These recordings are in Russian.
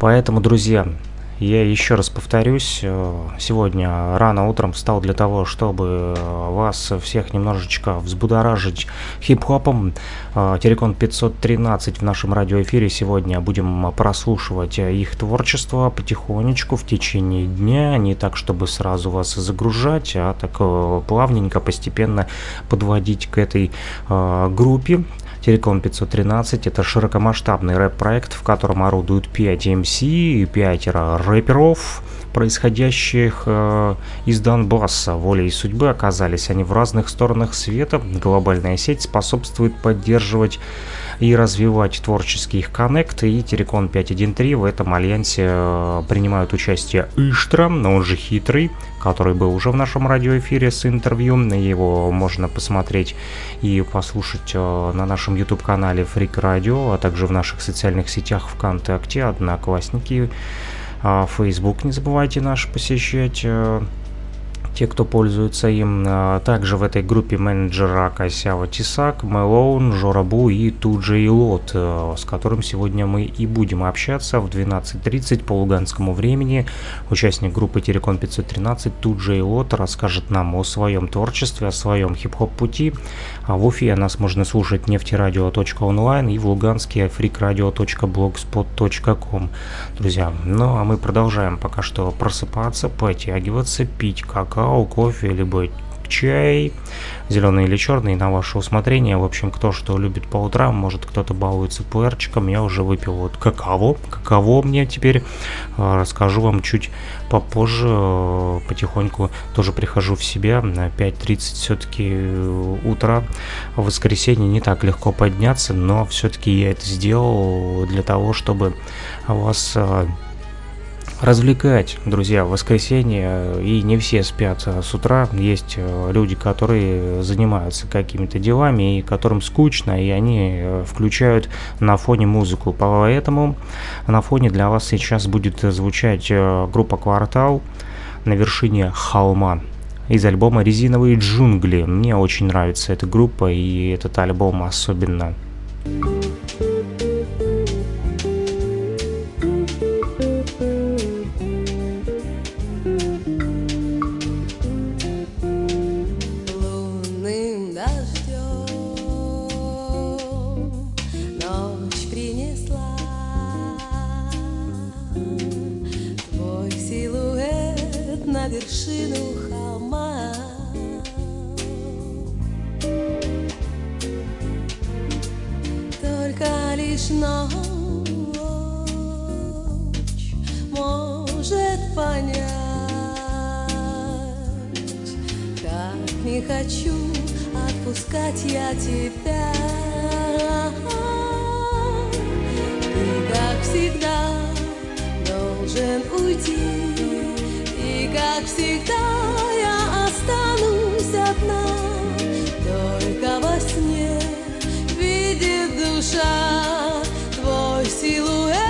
Поэтому, друзья, я еще раз повторюсь, э, сегодня рано утром встал для того, чтобы э, вас всех немножечко взбудоражить хип-хопом. Э, Терекон 513 в нашем радиоэфире. Сегодня будем прослушивать их творчество потихонечку в течение дня. Не так, чтобы сразу вас загружать, а так плавненько, постепенно подводить к этой группе. Телеком 513 это широкомасштабный рэп-проект, в котором орудуют 5 MC и 5 рэперов, происходящих э, из Донбасса. Волей судьбы оказались они в разных сторонах света. Глобальная сеть способствует поддерживать и развивать творческий их коннект. И Терекон 513 в этом альянсе э, принимают участие Иштра, он же Хитрый, который был уже в нашем радиоэфире с интервью. Его можно посмотреть и послушать э, на нашем YouTube-канале Freak Radio, а также в наших социальных сетях ВКонтакте, Одноклассники, э, Facebook не забывайте наш посещать те, кто пользуется им. А, также в этой группе менеджера Косява Тисак, Мэлоун, Жорабу и Туджи Лот, э, с которым сегодня мы и будем общаться в 12.30 по луганскому времени. Участник группы Терекон 513 Туджи Лот расскажет нам о своем творчестве, о своем хип-хоп пути. А в Уфе нас можно слушать нефтерадио.онлайн и в Луганске freakradio.blogspot.com. Друзья, ну а мы продолжаем пока что просыпаться, потягиваться, пить какао, какао, кофе, либо чай, зеленый или черный, на ваше усмотрение. В общем, кто что любит по утрам, может кто-то балуется пуэрчиком, я уже выпил вот какао. Какао мне теперь э, расскажу вам чуть попозже, э, потихоньку тоже прихожу в себя. На 5.30 все-таки э, утра в воскресенье не так легко подняться, но все-таки я это сделал для того, чтобы вас развлекать, друзья, в воскресенье, и не все спят с утра. Есть э, люди, которые занимаются какими-то делами, и которым скучно, и они э, включают на фоне музыку. Поэтому на фоне для вас сейчас будет звучать э, группа «Квартал» на вершине холма из альбома «Резиновые джунгли». Мне очень нравится эта группа, и этот альбом особенно. Thank you ночь может понять, как не хочу отпускать я тебя. И как всегда, должен уйти, и, как всегда, я останусь одна, только во сне видит душа. silhueta.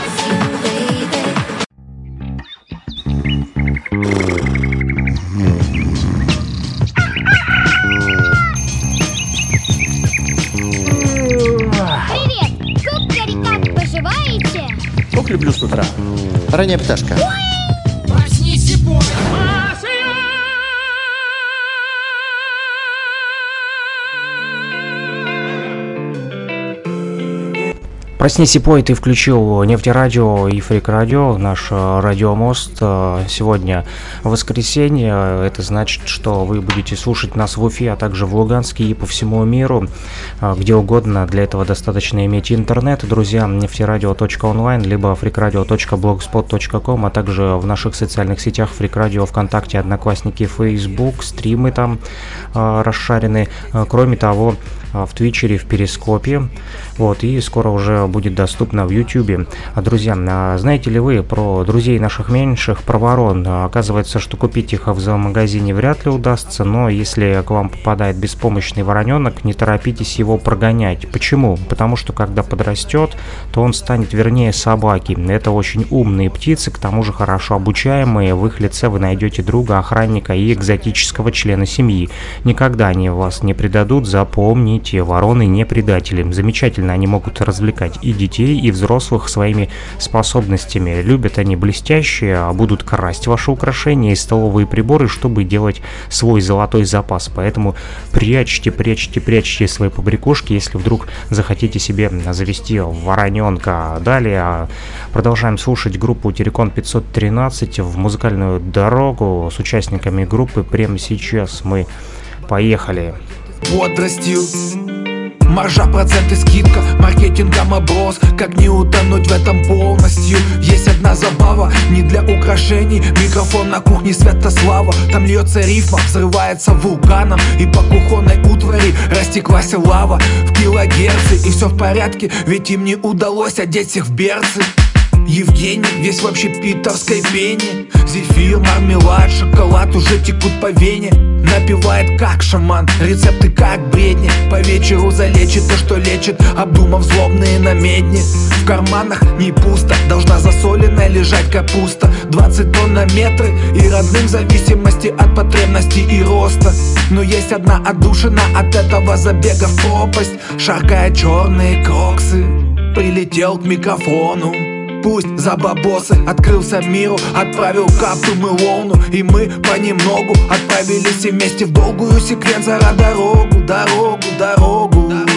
Ранняя пташка. Проснись и Проснись и пой, ты включил нефтерадио и фрик радио, наш э, радиомост. Э, Сегодня воскресенье, это значит, что вы будете слушать нас в Уфе, а также в Луганске и по всему миру, где угодно. Для этого достаточно иметь интернет, друзья, нефтерадио.онлайн, либо freakradio.blogspot.com, а также в наших социальных сетях Радио, ВКонтакте, Одноклассники, Facebook, стримы там э, расшарены. Э, Кроме того, в Твичере, в Перископе. Вот, и скоро уже будет доступно в Ютубе. А, друзья, а знаете ли вы про друзей наших меньших, про ворон? А, Оказывается, что купить их в зоомагазине вряд ли удастся, но если к вам попадает беспомощный вороненок, не торопитесь его прогонять. Почему? Потому что когда подрастет, то он станет вернее собаки. Это очень умные птицы, к тому же хорошо обучаемые. В их лице вы найдете друга, охранника и экзотического члена семьи. Никогда они вас не предадут, запомните, вороны не предатели. Замечательно они могут развлекать и детей, и взрослых своими способностями. Любят они блестящие, а будут красть ваши украшения и столовые приборы, чтобы делать свой золотой запас. Поэтому прячьте, прячьте, прячьте свои побрякушки, если вдруг захотите себе завести вороненка. Далее продолжаем слушать группу Терекон 513 в музыкальную дорогу с участниками группы. Прямо сейчас мы поехали. бодростью Маржа, проценты, скидка, маркетингом оброс Как не утонуть в этом полностью? Есть одна забава, не для украшений. Микрофон на кухне Святослава. Там льется рифма, взрывается вулканом. И по кухонной утвари растеклась лава. В килогерцы и все в порядке. Ведь им не удалось одеть всех в берцы Евгений весь в общепитовской пене. Зефир, мармелад, шоколад уже текут по вене. Напивает как шаман, рецепты как бредни. По вечеру залечит то, что лечит Обдумав злобные намедни. В карманах не пусто, должна засоленная лежать капуста. 20 тонн на метры и родным в зависимости от потребностей и роста. Но есть одна отдушина от этого забега в пропасть. Шаркая черные кроксы Прилетел к микрофону Пусть за бабосы открылся миру Отправил капту мы волну И мы понемногу отправились вместе В долгую секвенсора дорогу, дорогу, дорогу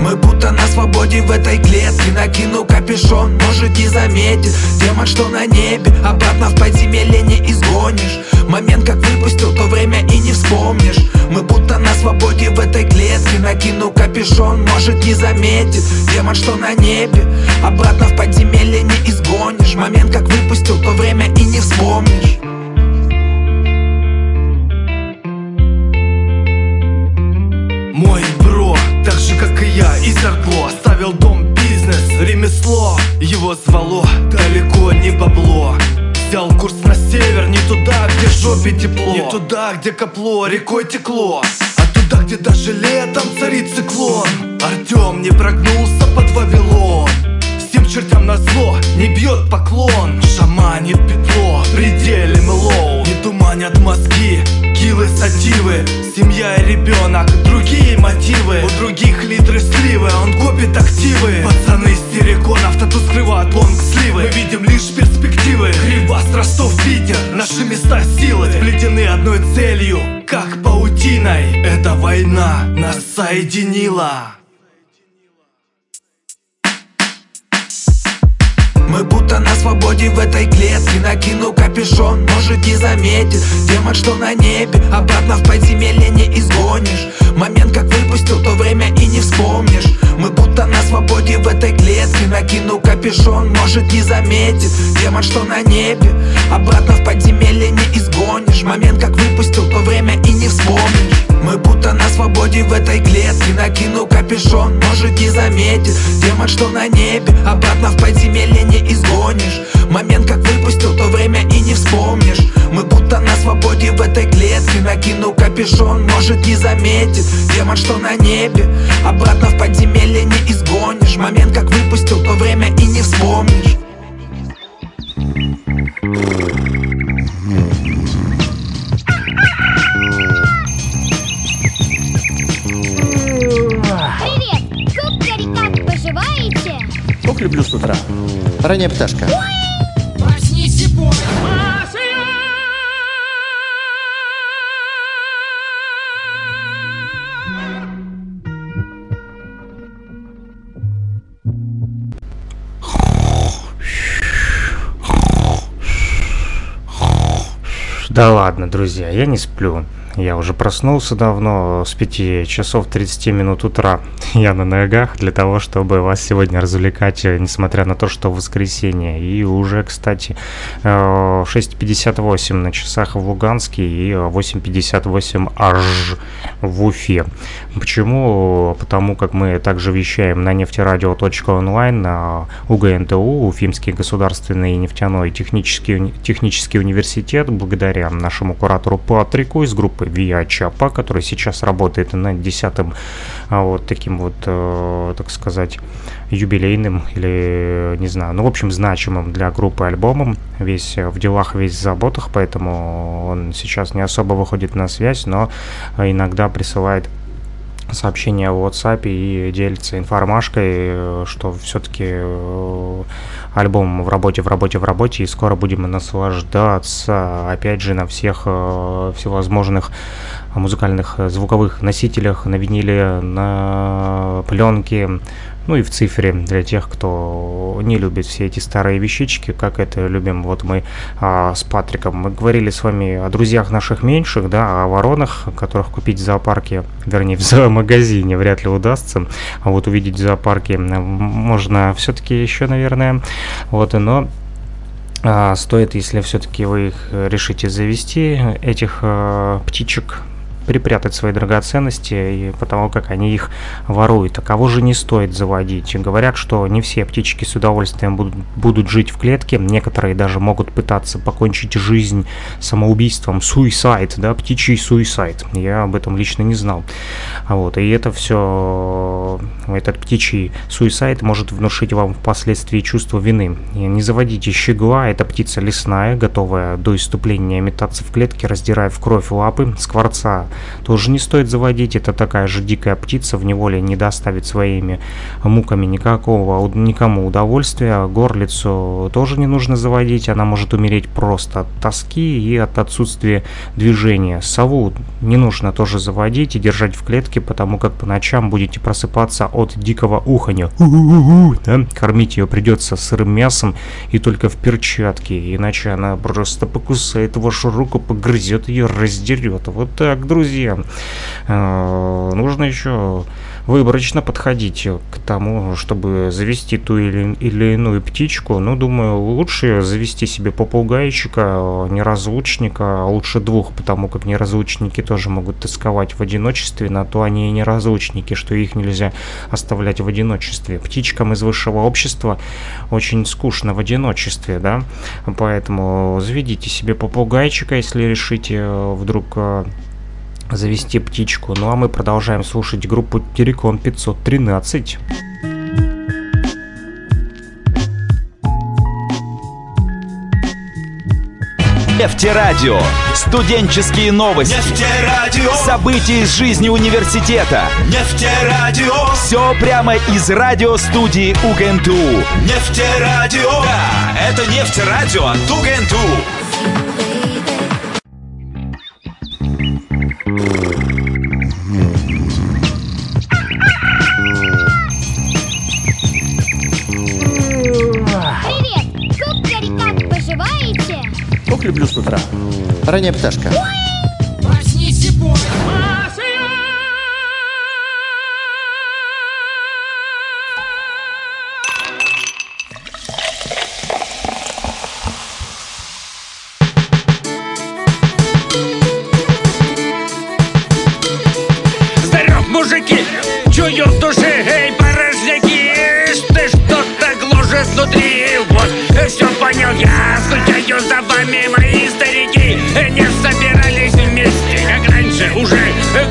мы будто на свободе в этой клетке. Накину капюшон, может не заметит. Демон, что на небе, обратно в подземелье не изгонишь. Момент как выпустил, то время и не вспомнишь. Мы будто на свободе в этой клетке. Накину капюшон, может не заметит. Демон, что на небе, обратно в подземелье не изгонишь. Момент как выпустил, то время и не вспомнишь. Мой как и я, из Аркло Оставил дом, бизнес, ремесло. Его звало далеко не бабло. Взял курс на север, не туда, где жопе тепло. Не туда, где копло, рекой текло. А туда, где даже летом царит циклон Артем не прогнулся под Вавилон. Всем чертям на зло не бьет поклон. Шаманит петло, пределе лоу Не туманят мозги, килы сативы. Семья и ребенок, другие мотивы. У других литры сливы, он копит активы. Пацаны с терриконов тату скрывают лонг сливы Мы видим лишь перспективы. Кривбас, Ростов, Питер, наши места силы. Сплетены одной целью, как паутиной. Эта война нас соединила Мы будто на свободе в этой клетке. Накину капюшон, может не заметит. Демон, что на небе, обратно в подземелье не изгонишь. Момент как выпустил, то время и не вспомнишь. Мы будто на свободе в этой клетке. Накину капюшон, может не заметит. Демон, что на небе, обратно в подземелье не изгонишь. Момент как выпустил, то время и не вспомнишь. Мы будто на свободе в этой клетке. Накину капюшон, может не заметит. Демон, что на небе, обратно в подземелье не изгонишь Момент как выпустил, то время и не вспомнишь. Мы будто на свободе в этой клетке. Накину капюшон, может не заметит. Демон, что на небе, обратно в подземелье не изгонишь. Момент как выпустил, то время и не вспомнишь. Привет, кукари, как поживаете? Ох, люблю с утра. Ранняя пташка. Проснись Да ладно, друзья, я не сплю. Я уже проснулся давно, с 5 часов 30 минут утра. Я на ногах для того, чтобы вас сегодня развлекать, э, несмотря на то, что воскресенье. И уже, кстати, э, 6.58 на часах в Луганске и 8.58 аж в Уфе. Почему? Потому как мы также вещаем на нефтерадио.онлайн, на УГНТУ, Уфимский государственный нефтяной технический, технический университет, благодаря нашему куратору Патрику из группы Виа Чапа, который сейчас работает над десятым а, вот таким вот, э, так сказать, юбилейным или, не знаю, ну, в общем, значимым для группы альбомом. Весь в делах, весь в заботах, поэтому он сейчас не особо выходит на связь, но э, иногда присылает сообщения в WhatsApp и делится информашкой, э, что все-таки альбом в работе, в работе, в работе, и скоро будем наслаждаться, опять же, на всех э, всевозможных музыкальных э, звуковых носителях, на виниле, на пленке, ну и в цифре для тех, кто не любит все эти старые вещички, как это любим вот мы а, с Патриком. Мы говорили с вами о друзьях наших меньших, да, о воронах, которых купить в зоопарке, вернее, в зоомагазине вряд ли удастся. А вот увидеть в зоопарке можно все-таки еще, наверное. Вот, но а, стоит, если все-таки вы их решите завести, этих а, птичек, припрятать свои драгоценности, и потому как они их воруют. А кого же не стоит заводить? Говорят, что не все птички с удовольствием будут, будут жить в клетке, некоторые даже могут пытаться покончить жизнь самоубийством, суицид, да, птичий суицид. Я об этом лично не знал. Вот, и это все, этот птичий суицид может внушить вам впоследствии чувство вины. И Не заводите щегла, это птица лесная, готовая до иступления метаться в клетке, раздирая в кровь лапы. Скворца тоже не стоит заводить, это такая же дикая птица, в неволе не доставит своими муками никакого, никому удовольствия. Горлицу тоже не нужно заводить, она может умереть просто от тоски и от отсутствия движения. Сову не нужно тоже заводить и держать в клетке, потому как по ночам будете просыпаться от дикого уханья. Да? Кормить ее придется сырым мясом и только в перчатке, иначе она просто покусает вашу руку, погрызет ее, раздерет. Вот так, друзья. Э, Нужно еще выборочно подходить к тому, чтобы завести ту или, или иную птичку. Ну, думаю, лучше завести себе попугайчика, неразлучника, а лучше двух, потому как неразлучники тоже могут тосковать в одиночестве, на то они и неразлучники, что их нельзя оставлять в одиночестве. Птичкам из высшего общества очень скучно в одиночестве, да, поэтому заведите себе попугайчика, если решите э, вдруг э, завести птичку. Ну а мы продолжаем слушать группу Терекон 513. Нефтерадио. Студенческие новости. Нефтерадио. События из жизни университета. Нефтерадио. Все прямо из радиостудии УГНТУ. Нефтерадио. Да, это нефтерадио от УГНТУ. Люблю с утра. Ранняя пташка. Вами, мои старики Не собирались вместе, как раньше. Уже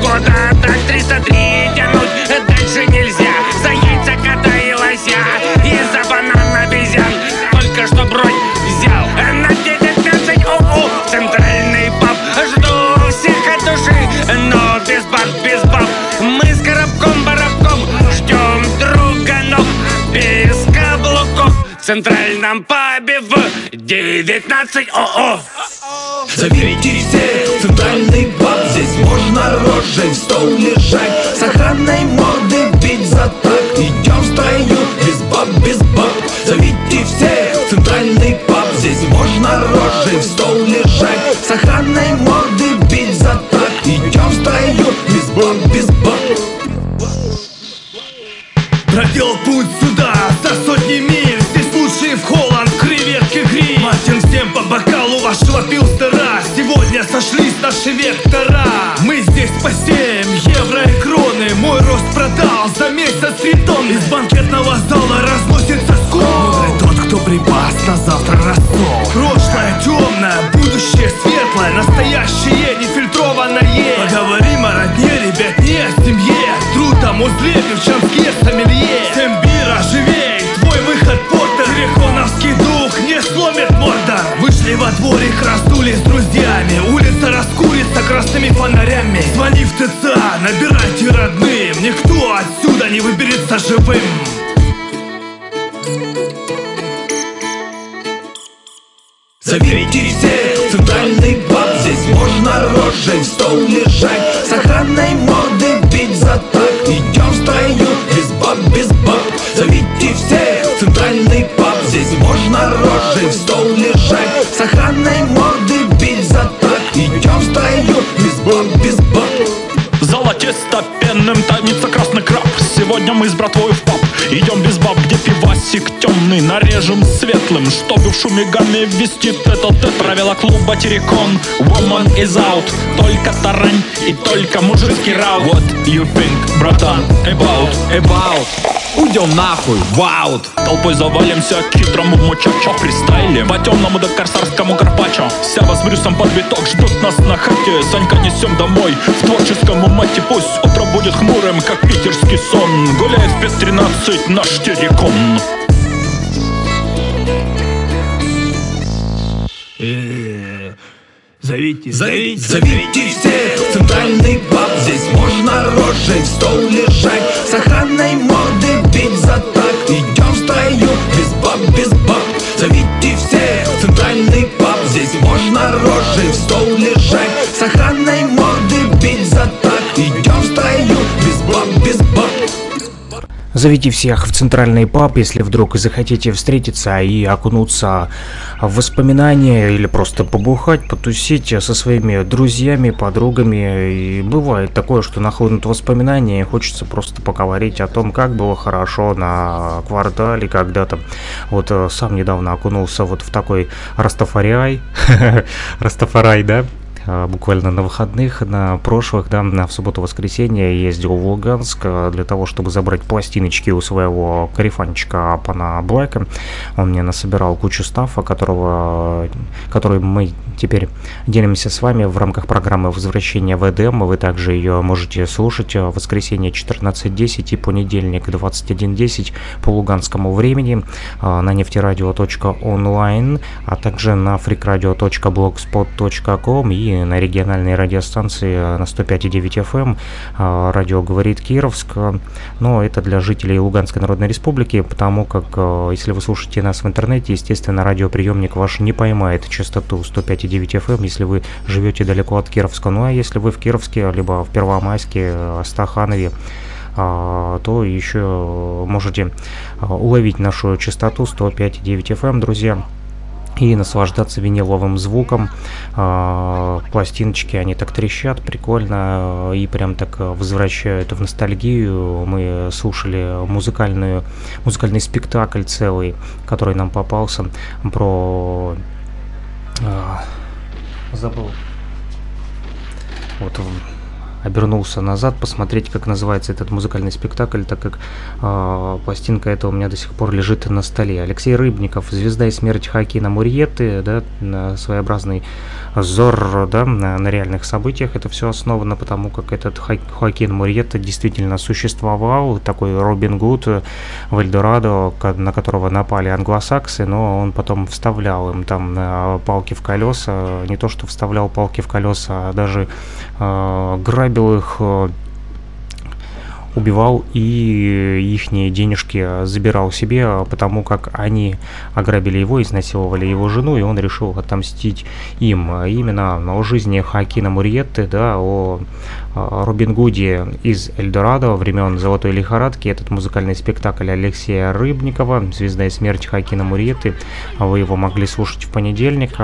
года так 303 тянуть Дальше нельзя. За яйца кота лося И за банан обезьян. Только что бронь взял На 19 ОО Центральный паб Жду всех от души Но без баб, без баб. Мы с коробком барабком Ждем друга, но без каблуков. В центральном пабе в 19 ОО. Зовите все центральный паб Здесь можно рожей в стол лежать С охраной морды бить за так Идем в строю, без баб, без баб. Зовите все центральный паб Здесь можно рожей в стол лежать С охраной морды Jorge Mateus красными фонарями. Звони в ТЦ, набирайте родным. Никто отсюда не выберется живым. Зовите все центральный паб Здесь можно рожей в стол лежать. С охраной Сегодня мы с братвой в паб Идем без баб, где пивасик темный. Нарежем светлым, чтобы в шуме гамме ввести этот это Правила клуба Терекон Woman is out. Только тарань и только мужицкий раут What you think, братан, about, about. Уйдем нахуй, ваут Толпой завалимся к хитрому мучачо Фристайлем по темному да корсарскому карпачо Сява с Брюсом под биток ждут нас на хате. Санька несем домой. В творческом мате Пусть утро будет хмурым, как питерский сон. Гуляет в 5.13 наш терекон Зовите, зовите, зовите все в центральный паб Здесь можно рожей в стол лежать. С охраной морды бить за так Идем в строю, без баб, без баб. Зовите все в центральный паб Здесь можно рожей в стол лежать Зовите всех в центральный паб, если вдруг захотите встретиться и окунуться в воспоминания или просто побухать, потусить со своими друзьями, подругами. И бывает такое, что нахлынут воспоминания и хочется просто поговорить о том, как было хорошо на квартале когда-то. Вот э, сам недавно окунулся вот в такой Растафариай. Растафарай, да? А, буквально на выходных, на прошлых, да, на в субботу-воскресенье ездил в Луганск а, для того, чтобы забрать пластиночки у своего карифанчика Пана Блэка. Он мне насобирал кучу стафа, которого, который мы теперь делимся с вами в рамках программы «Возвращение в Эдем». Вы также ее можете слушать в воскресенье 14.10 и понедельник 21.10 по луганскому времени а, на нефтерадио.онлайн, а также на freakradio.blogspot.com и на региональной радиостанции на 105,9 FM а, радио говорит Кировск. Но это для жителей Луганской Народной Республики, потому как а, если вы слушаете нас в интернете, естественно, радиоприемник ваш не поймает частоту 105,9 FM, если вы живете далеко от Кировска. Ну а если вы в Кировске, либо в Первомайске, Стаханове, а, то еще можете а, уловить нашу частоту 105,9 FM, друзья и наслаждаться виниловым звуком. А, пластиночки, они так трещат, прикольно, и прям так возвращают в ностальгию. Мы слушали музыкальную, музыкальный спектакль целый, который нам попался про... Забыл. Вот обернулся назад посмотреть, как называется этот музыкальный спектакль, так как э, пластинка эта у меня до сих пор лежит на столе. Алексей Рыбников, «Звезда и смерть Хакина Мурьеты», да, своеобразный взор да, на, реальных событиях. Это все основано потому, как этот Хоакин Мурьетта действительно существовал, такой Робин Гуд в Эльдорадо, на которого напали англосаксы, но он потом вставлял им там палки в колеса, не то что вставлял палки в колеса, а даже грабил их, э, убивал и их денежки забирал себе, потому как они ограбили его, изнасиловали его жену, и он решил отомстить им. Именно о жизни Хакина Мурьетты, да, о Робин Гуде из Эльдорадо времен Золотой лихорадки, этот музыкальный спектакль Алексея Рыбникова «Звезда и смерть Хакина Мурьетты». Вы его могли слушать в понедельник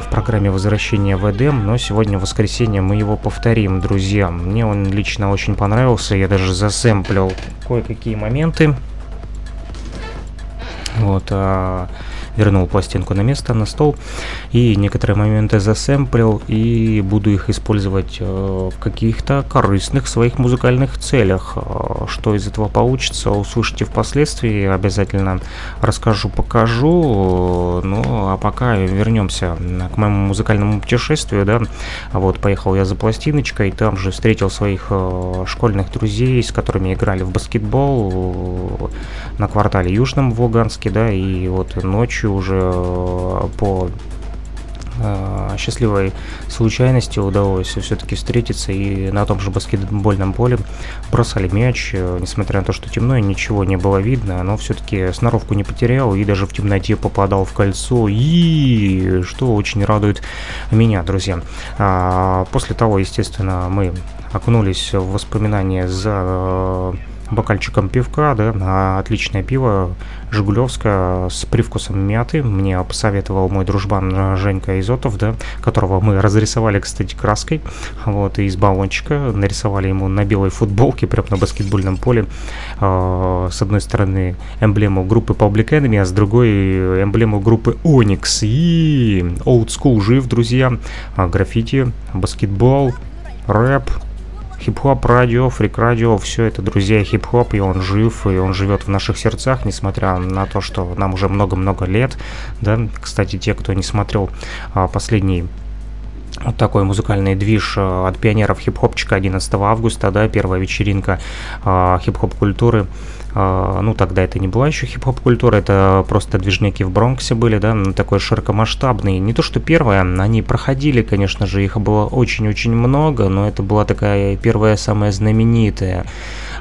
в программе возвращения в Эдем, но сегодня в воскресенье мы его повторим, друзья. Мне он лично очень понравился, я даже засэмплил кое-какие моменты. Вот, а, вернул пластинку на место, на стол, и некоторые моменты засэмплил, и буду их использовать э, в каких-то корыстных своих музыкальных целях. Э, что из этого получится, услышите впоследствии, обязательно расскажу, покажу. Ну, а пока вернемся к моему музыкальному путешествию, да, вот, поехал я за пластиночкой, там же встретил своих э, школьных друзей, с которыми играли в баскетбол на квартале Южном в Луганске, да, и вот ночью ночью уже э, по э, счастливой случайности удалось все-таки встретиться и на том же баскетбольном поле бросали мяч, э, несмотря на то, что темно и ничего не было видно, но все-таки сноровку не потерял и даже в темноте попадал в кольцо, и что очень радует меня, друзья. А после того, естественно, мы окунулись в воспоминания за бокальчиком пивка, да, на отличное пиво Жигулевское с привкусом мяты. Мне посоветовал мой дружбан Женька Изотов, да, которого мы разрисовали, кстати, краской, вот, из баллончика, нарисовали ему на белой футболке, прямо на баскетбольном поле, э, с одной стороны эмблему группы Public Enemy, а с другой эмблему группы Onyx. И Old School жив, друзья, а, граффити, баскетбол, рэп, хип-хоп радио, фрик радио, все это, друзья, хип-хоп, и он жив, и он живет в наших сердцах, несмотря на то, что нам уже много-много лет, да, кстати, те, кто не смотрел а, последний вот такой музыкальный движ а, от пионеров хип-хопчика 11 августа, да, первая вечеринка э, хип-хоп культуры а, ну, тогда это не была еще хип-хоп культура, это просто движники в Бронксе были, да, такой широкомасштабный. Не то, что первая, они проходили, конечно же, их было очень-очень много, но это была такая первая, самая знаменитая.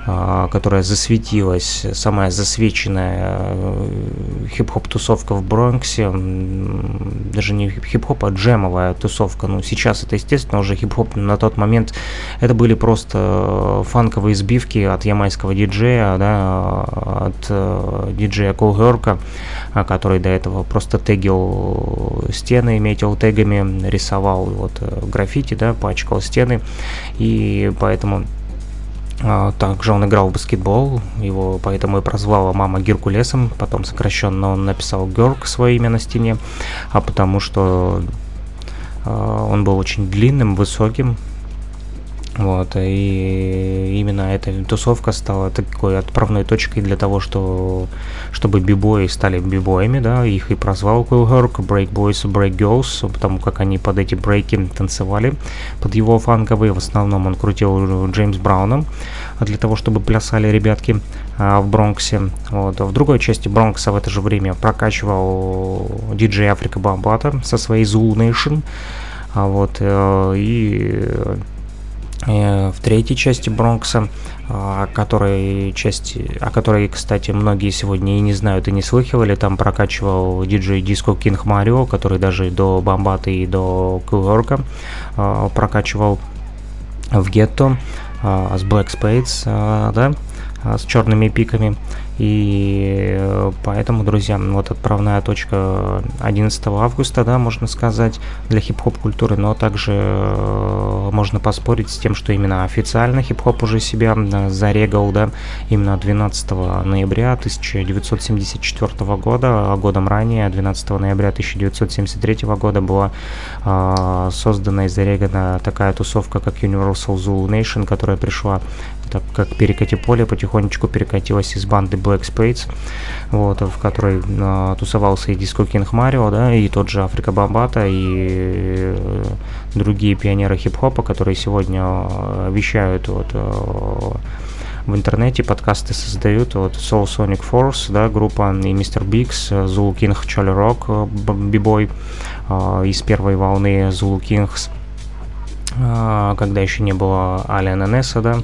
А, которая засветилась, самая засвеченная э, хип-хоп-тусовка в Бронксе, даже не хип-хоп, а джемовая тусовка. Ну, сейчас это, естественно, уже хип-хоп на тот момент это были просто фанковые сбивки от ямайского диджея, да, от э, диджея Колгерка, который до этого просто тегил стены, метил тегами, рисовал вот э, граффити, да, пачкал стены, и поэтому а, также он играл в баскетбол, его поэтому и прозвала мама Геркулесом, потом сокращенно он написал Герк свое имя на стене, а потому что а, он был очень длинным, высоким, вот, и именно эта тусовка стала такой отправной точкой для того, что, чтобы бибои стали бибоями, да, их и прозвал Quillherk, Break Boys, Break Girls, потому как они под эти брейки танцевали, под его фанковые, в основном он крутил Джеймс Брауном, для того, чтобы плясали ребятки а, в Бронксе. Вот. В другой части Бронкса в это же время прокачивал диджей Африка Бамбата со своей Zulu Nation, а вот, э, и в третьей части Бронкса, о которой, части, о которой, кстати, многие сегодня и не знают, и не слыхивали. Там прокачивал диджей Диско Кинг Марио, который даже до Бомбаты и до Куорка э, прокачивал в гетто э, с Black Spades, да, с черными пиками. И поэтому, друзья, вот отправная точка 11 августа, да, можно сказать, для хип-хоп культуры, но также э, можно поспорить с тем, что именно официально хип-хоп уже себя зарегал, да, именно 12 ноября 1974 года, а годом ранее, 12 ноября 1973 года была э, создана и зарегана такая тусовка, как Universal Zulu Nation, которая пришла так как перекати поле потихонечку перекатилась из банды Black Spades, вот, в которой э, тусовался и Диско Кинг Марио, да, и тот же Африка Бомбата, и э, другие пионеры хип-хопа, которые сегодня э, вещают вот, э, в интернете, подкасты создают, вот Soul Sonic Force, да, группа, и Мистер Бикс, Zulu King Charlie бибой э, из первой волны Zulu а, когда еще не было Алиана Несса, да,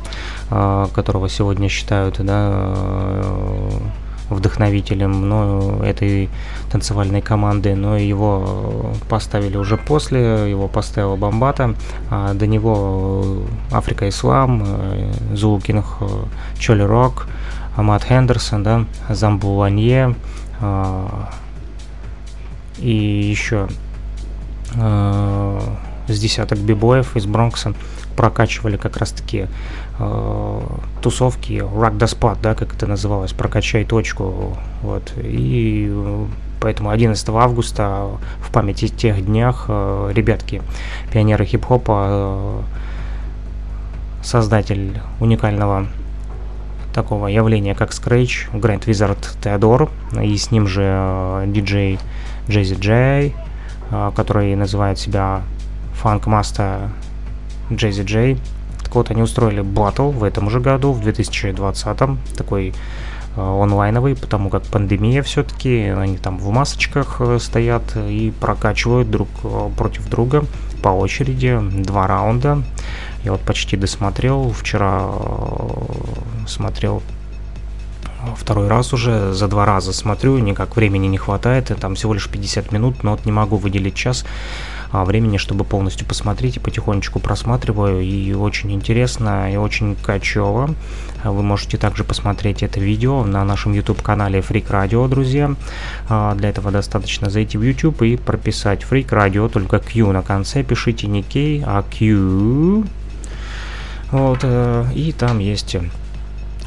а, которого сегодня считают да, э, вдохновителем но этой танцевальной команды, но его поставили уже после, его поставила Бомбата, а до него Африка Ислам, Зулу Кинг Чоли Рок, Амат Хендерсон, да, Замбу Ланье и еще с десяток бибоев из Бронкса прокачивали как раз-таки э, тусовки Rock the Spot, да, как это называлось, прокачай точку, вот, и поэтому 11 августа в памяти тех днях э, ребятки, пионеры хип-хопа, э, создатель уникального такого явления, как Scratch, Grand Wizard Теодор, и с ним же э, диджей Джейзи Джей, э, который называет себя фанк-маста Джейзи Джей. Так вот, они устроили батл в этом же году, в 2020, такой э, онлайновый, потому как пандемия все-таки, они там в масочках э, стоят и прокачивают друг э, против друга по очереди, два раунда. Я вот почти досмотрел, вчера смотрел второй раз уже, за два раза смотрю, никак времени не хватает, там всего лишь 50 минут, но вот не могу выделить час времени, чтобы полностью посмотреть, и потихонечку просматриваю, и очень интересно, и очень качево. Вы можете также посмотреть это видео на нашем YouTube-канале Freak Radio, друзья. А, для этого достаточно зайти в YouTube и прописать Freak Radio, только Q на конце, пишите не K, а Q. Вот, э, и там есть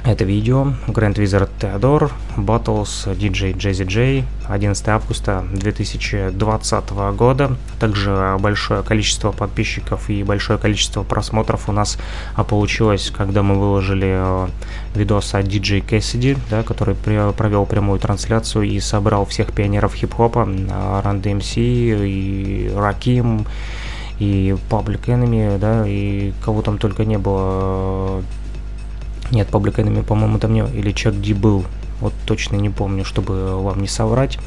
это видео Grand Wizard Theodore Battles DJ Jazzy J 11 августа 2020 года. Также большое количество подписчиков и большое количество просмотров у нас а, получилось, когда мы выложили э, видос от DJ Cassidy, да, который провел прямую трансляцию и собрал всех пионеров хип-хопа, Run DMC и Раким и Public Enemy, да, и кого там только не было нет, Public Enemy, по-моему, там не... Или Чак Ди был. Вот точно не помню, чтобы вам не соврать.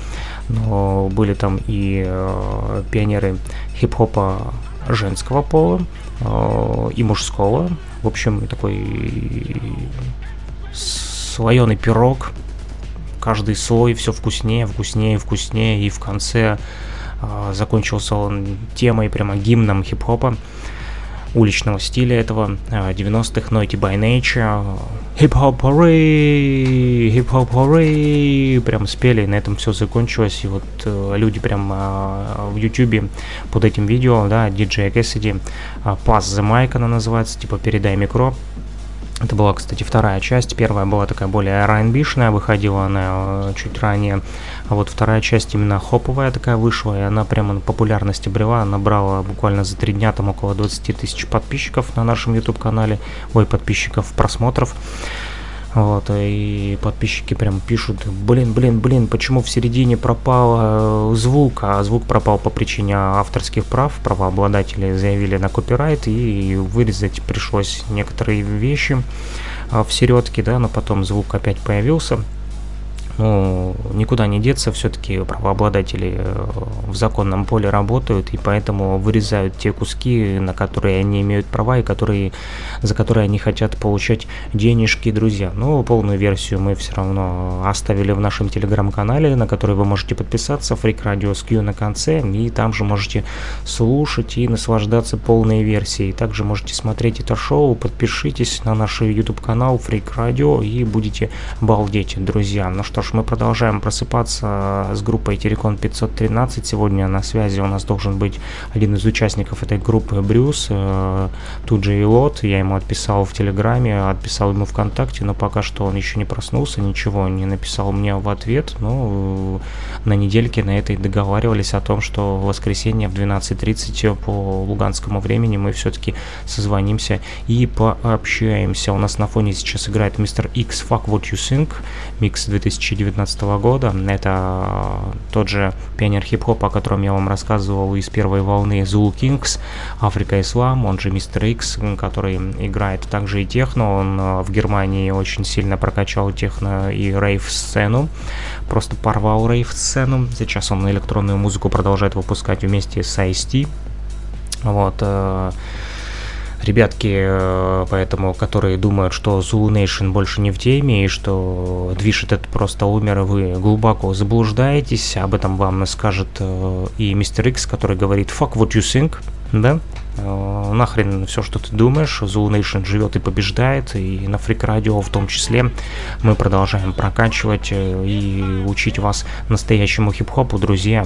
Но были там и э, пионеры хип-хопа женского пола э, и мужского. В общем, такой слоеный пирог. Каждый слой все вкуснее, вкуснее, вкуснее. И в конце э, закончился он темой, прямо гимном хип-хопа уличного стиля этого 90-х, Naughty by Nature, Hip Hop Hooray, Hip Hop Hooray, прям спели, на этом все закончилось, и вот э, люди прям э, в YouTube под этим видео, да, DJ Cassidy, э, Pass the Mic она называется, типа передай микро, это была, кстати, вторая часть. Первая была такая более rnb выходила она э, чуть ранее. А вот вторая часть именно хоповая такая вышла, и она прямо на популярность обрела. Набрала буквально за три дня там около 20 тысяч подписчиков на нашем YouTube-канале. Ой, подписчиков, просмотров. Вот, и подписчики прям пишут, блин, блин, блин, почему в середине пропал э, звук, а звук пропал по причине авторских прав, правообладатели заявили на копирайт, и вырезать пришлось некоторые вещи э, в середке, да, но потом звук опять появился. Ну, никуда не деться, все-таки правообладатели э, в законном поле работают, и поэтому вырезают те куски, на которые они имеют права, и которые, за которые они хотят получать денежки, друзья. Но полную версию мы все равно оставили в нашем телеграм-канале, на который вы можете подписаться, Freak Radio с Q на конце, и там же можете слушать и наслаждаться полной версией. Также можете смотреть это шоу, подпишитесь на наш YouTube-канал Freak Radio и будете балдеть, друзья. Ну что ж, мы продолжаем просыпаться с группой Терекон 513. Сегодня на связи у нас должен быть один из участников этой группы, Брюс, э, тут же и Лот. Я ему отписал в Телеграме, отписал ему ВКонтакте, но пока что он еще не проснулся, ничего не написал мне в ответ. Но э, на недельке на этой договаривались о том, что в воскресенье в 12.30 по луганскому времени мы все-таки созвонимся и пообщаемся. У нас на фоне сейчас играет Мистер X Fuck What You Think, микс 2000 2019 года. Это тот же пионер хип-хопа, о котором я вам рассказывал из первой волны Zulu Kings, Африка Ислам, он же Мистер X, который играет также и техно. Он э, в Германии очень сильно прокачал техно и рейв-сцену, просто порвал рейв-сцену. Сейчас он электронную музыку продолжает выпускать вместе с IST. Вот, э, ребятки, э, поэтому, которые думают, что Zulu Nation больше не в теме и что движ этот просто умер, вы глубоко заблуждаетесь. Об этом вам скажет э, и Мистер X, который говорит «fuck what you think», да? Э, нахрен все, что ты думаешь, Zulu Nation живет и побеждает, и на Freak Radio в том числе мы продолжаем прокачивать и учить вас настоящему хип-хопу, друзья.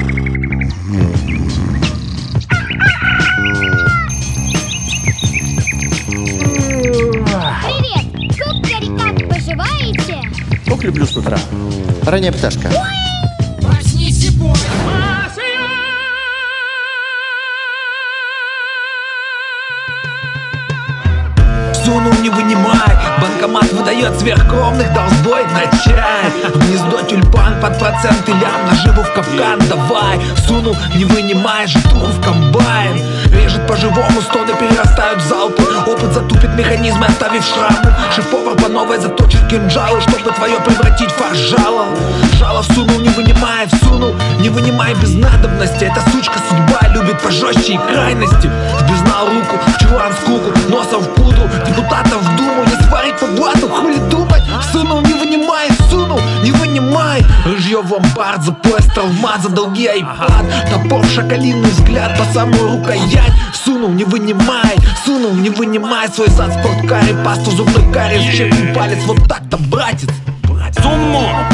Ранняя пташка. Сунул, не вынимай Банкомат выдает сверхкромных долбой на чай В Гнездо тюльпан под проценты лям Наживу в капкан давай. Сунул, не вынимай житуху в комбайн. Режет по-живому, стоны перерастают в залпы Опыт затупит механизмы, оставив шрамы. Шеф-повар по новой заточит кинжалы Чтобы твое превратить в жало Жало всунул, не вынимай, всунул Не вынимай без надобности. Эта сучка судьба любит пожестче и крайности. Сбезнал руку, в чулан скуку Носом в пудру, депутатов в думу Не сварить по блату, хули думать? Сунул, не вынимай, сунул, не вынимай Рыжье в ломбард, за травмат, за долги айпад. Топор, шакалиный взгляд по самую рукоять. Сунул, не вынимай, сунул, не вынимай Свой сад, спорткаре, пасту, зубной кариес Чекни палец, вот так-то, братец. Сумму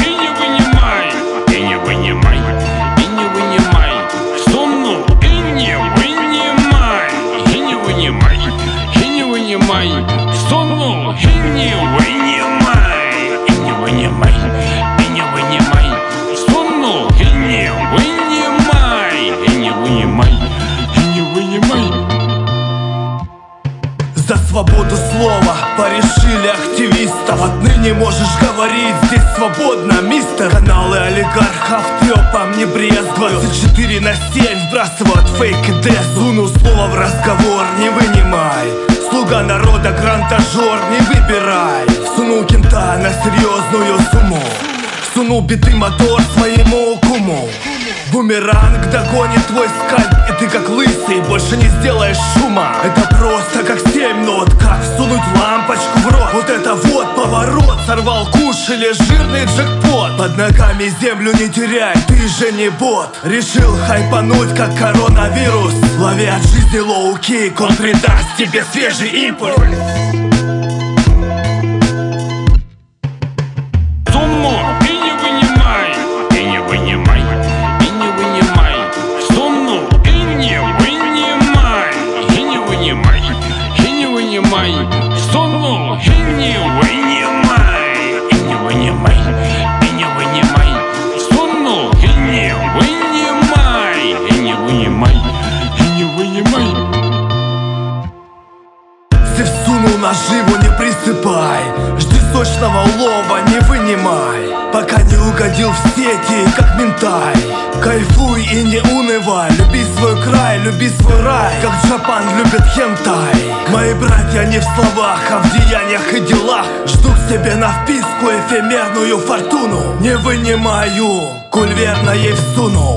порешили активистов Отныне можешь говорить здесь свободно, мистер. Каналы олигархов трепом не брезгуют 24 на 7 вбрасывают фейк и дес Сунул слово в разговор, не вынимай. Слуга народа, грантажер, не выбирай. Сунул кента на серьезную сумму. Сунул битый мотор своему куму Бумеранг догонит твой скальп И ты как лысый больше не сделаешь шума. Это просто как семь нот Как всунуть лампочку в рот. Вот это вот поворот Сорвал куш или жирный джекпот. Под ногами землю не теряй Ты же не бот. Решил хайпануть как коронавирус. Лови от жизни low kick Он придаст тебе свежий импульс эфемерную фортуну. Не вынимаю, куль верно ей всунул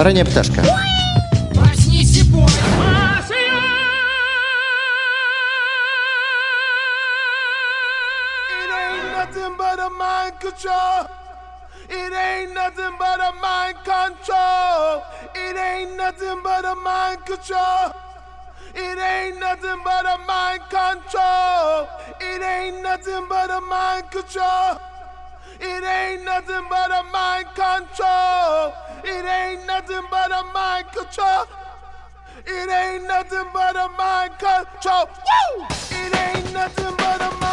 Ранняя пташка. Проснись и пой! It ain't nothing but a mind control. It ain't nothing but a mind control. It ain't nothing but a mind control. It ain't nothing but a mind control. It ain't nothing but a mind control. It ain't nothing but a mind control. It ain't nothing but a mind control. It ain't nothing but a mind control. Woo! It ain't nothing but a mind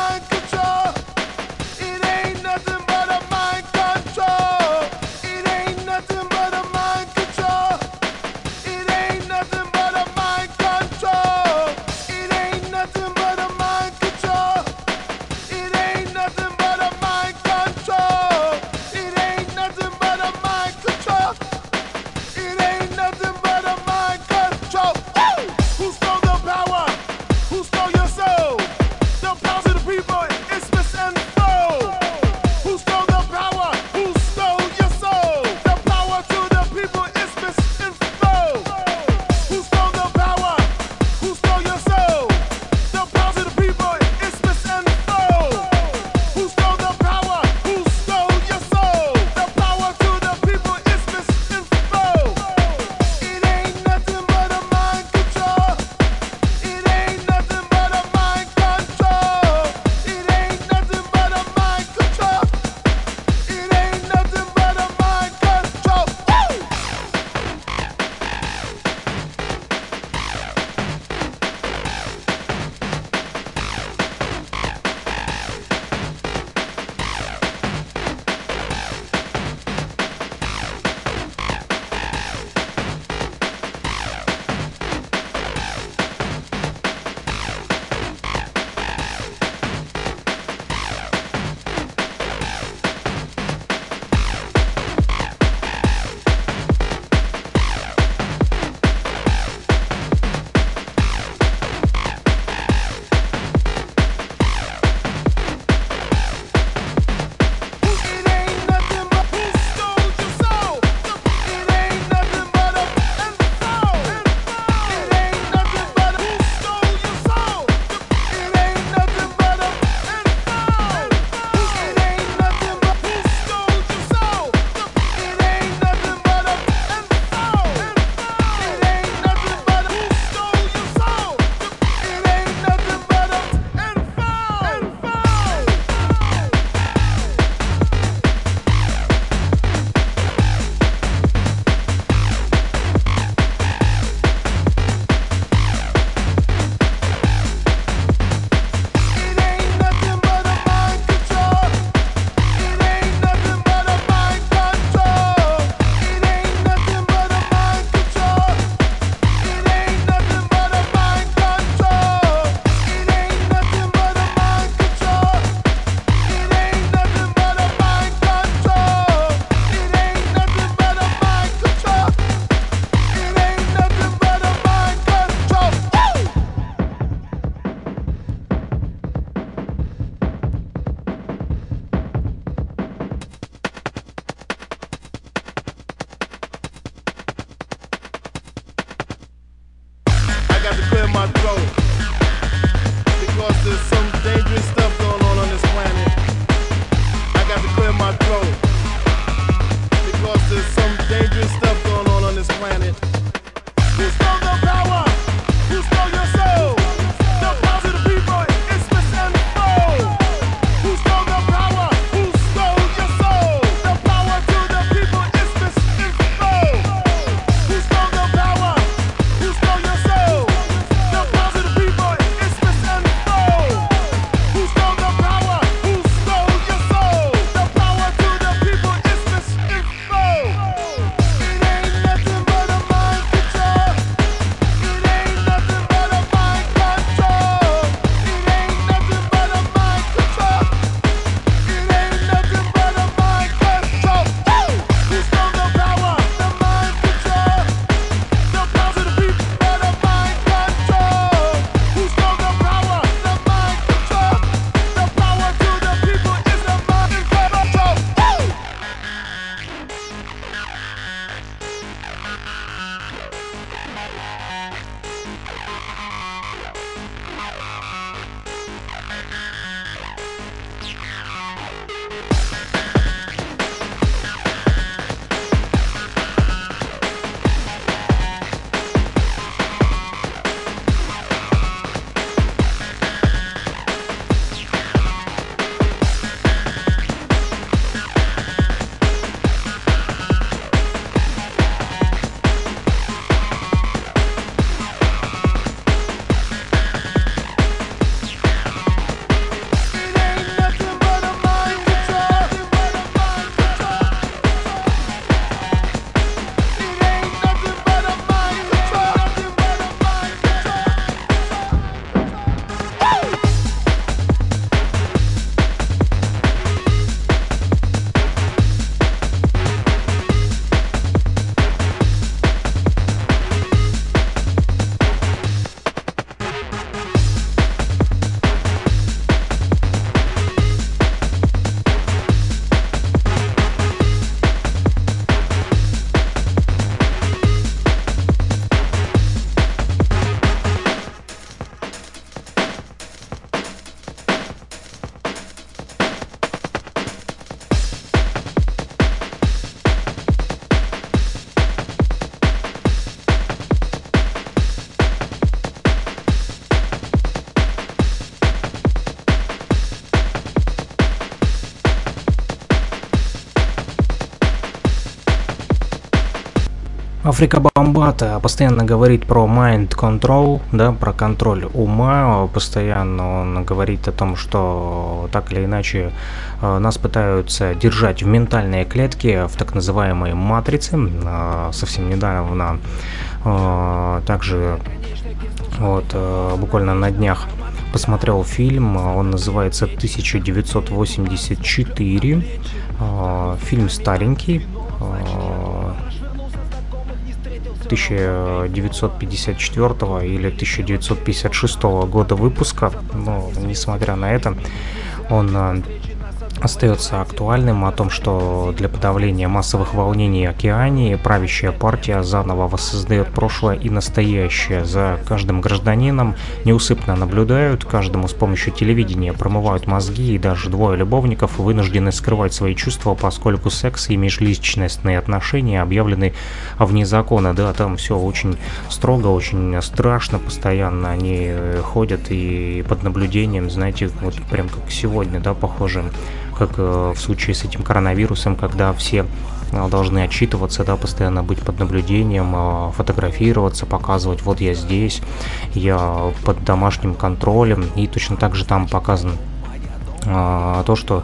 Африка Бомбата постоянно говорит про mind control, да, про контроль ума. Постоянно он говорит о том, что так или иначе э, нас пытаются держать в ментальные клетки, в так называемой матрице. Э, совсем недавно э, также вот буквально на днях посмотрел фильм, он называется 1984. Фильм старенький, 1954 или 1956 года выпуска, но несмотря на это, он э, остается актуальным о том, что для подавления массовых волнений Океании правящая партия заново воссоздает прошлое и настоящее. За каждым гражданином неусыпно наблюдают, каждому с помощью телевидения промывают мозги, и даже двое любовников вынуждены скрывать свои чувства, поскольку секс и межличностные отношения объявлены вне закона. Да, там все очень строго, очень страшно, постоянно они ходят и под наблюдением, знаете, вот прям как сегодня, да, похоже как э, в случае с этим коронавирусом, когда все э, должны отчитываться, да, постоянно быть под наблюдением, э, фотографироваться, показывать, вот я здесь, я под домашним контролем, и точно так же там показано то, что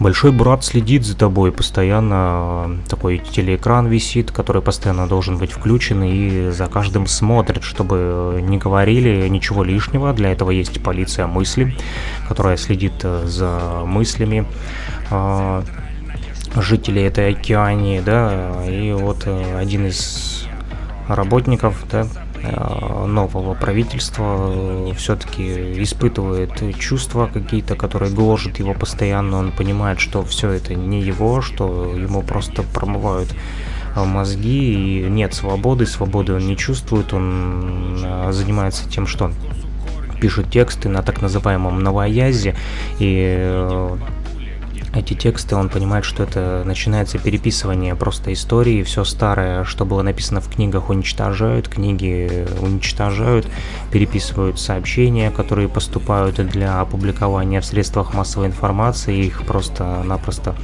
большой брат следит за тобой, постоянно такой телеэкран висит, который постоянно должен быть включен и за каждым смотрит, чтобы не говорили ничего лишнего. Для этого есть полиция мысли, которая следит э, за мыслями жителей этой океании, да, и вот э, один из работников, да, Э, нового правительства э, все-таки испытывает чувства какие-то, которые гложат его постоянно. Он понимает, что все это не его, что ему просто промывают э, мозги, и нет свободы, свободы он не чувствует, он занимается тем, что пишет тексты на так называемом новоязе, и эти тексты, он понимает, что это начинается переписывание просто истории, все старое, что было написано в книгах, уничтожают, книги уничтожают, переписывают сообщения, которые поступают для опубликования в средствах массовой информации, их просто-напросто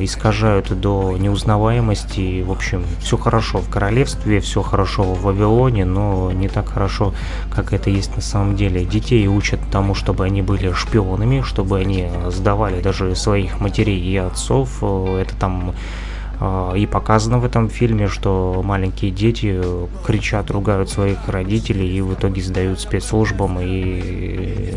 искажают до неузнаваемости. В общем, все хорошо в королевстве, все хорошо в Вавилоне, но не так хорошо, как это есть на самом деле. Детей учат тому, чтобы они были шпионами, чтобы они сдавали даже своих матерей и отцов. Это там а, и показано в этом фильме, что маленькие дети кричат, ругают своих родителей и в итоге сдают спецслужбам и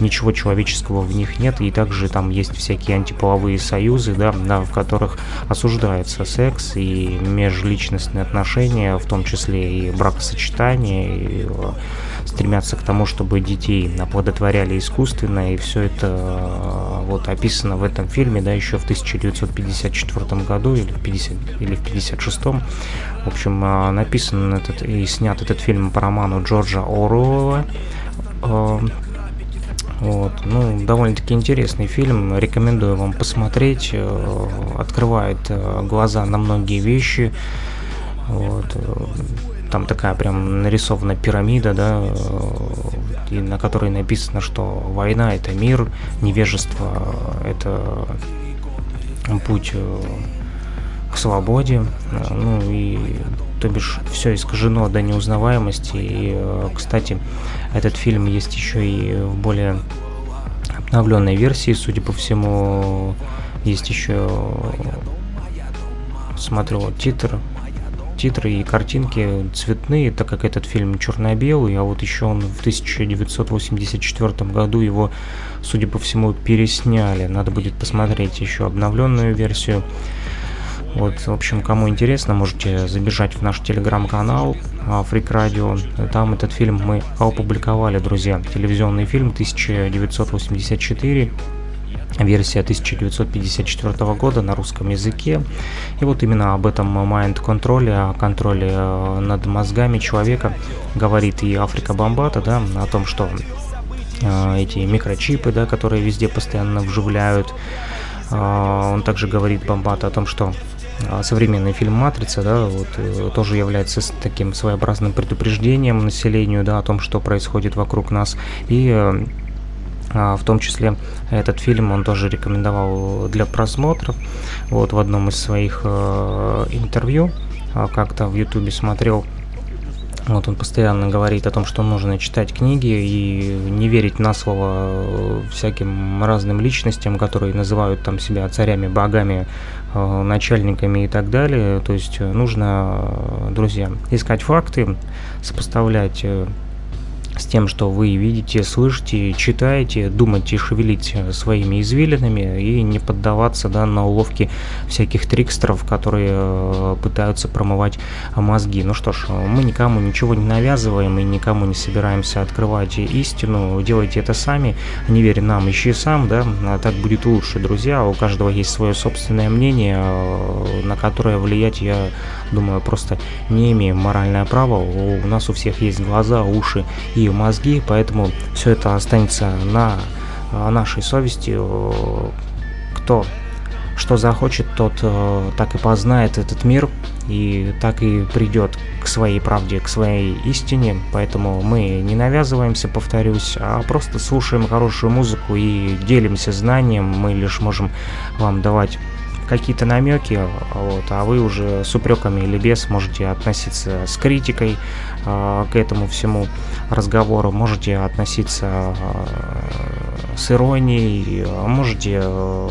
ничего человеческого в них нет, и также там есть всякие антиполовые союзы, да, да, в которых осуждается секс и межличностные отношения, в том числе и бракосочетание, и э, стремятся к тому, чтобы детей оплодотворяли искусственно, и все это э, вот описано в этом фильме, да, еще в 1954 году или в 50 или в 56 в общем, э, написан этот и снят этот фильм по роману Джорджа Оруэлла вот. Ну, довольно-таки интересный фильм, рекомендую вам посмотреть. Э, открывает э, глаза на многие вещи. Вот. Э, там такая прям нарисована пирамида, да, и на которой написано, что война это мир, невежество это путь к свободе. Ну и то бишь все искажено до неузнаваемости. И, кстати, этот фильм есть еще и в более обновленной версии, судя по всему, есть еще, смотрю, титр, титры и картинки цветные, так как этот фильм черно-белый, а вот еще он в 1984 году его, судя по всему, пересняли. Надо будет посмотреть еще обновленную версию. Вот, в общем, кому интересно, можете забежать в наш телеграм-канал Freak Radio. Там этот фильм мы опубликовали, друзья. Телевизионный фильм 1984 версия 1954 года на русском языке. И вот именно об этом mind контроле, о контроле э, над мозгами человека говорит и Африка Бомбата, да, о том, что э, эти микрочипы, да, которые везде постоянно вживляют. Э, он также говорит Бомбата о том, что а, современный фильм «Матрица», да, вот, э, тоже является таким своеобразным предупреждением населению, да, о том, что происходит вокруг нас. И э, а, в том числе этот фильм он тоже рекомендовал для просмотра. Вот в одном из своих э, интервью а, как-то в Ютубе смотрел, вот он постоянно говорит о том, что нужно читать книги и не верить на слово всяким разным личностям, которые называют там себя царями, богами, начальниками и так далее. То есть нужно, друзья, искать факты, сопоставлять э, с тем, что вы видите, слышите, читаете, думаете, шевелить своими извилинами и не поддаваться да, на уловки всяких трикстеров, которые э, пытаются промывать мозги. Ну что ж, мы никому ничего не навязываем и никому не собираемся открывать истину. Делайте это сами, не верь нам, ищи сам, да, а так будет лучше, друзья. У каждого есть свое собственное мнение, э, на которое влиять я думаю, просто не имеем моральное право. У нас у всех есть глаза, уши и мозги, поэтому все это останется на а, нашей совести. Кто что захочет, тот э, так и познает этот мир и так и придет к своей правде, к своей истине. Поэтому мы не навязываемся, повторюсь, а просто слушаем хорошую музыку и делимся знанием. Мы лишь можем вам давать какие-то намеки, вот, а вы уже с упреками или без можете относиться с критикой э, к этому всему разговору, можете относиться э, с иронией, можете э,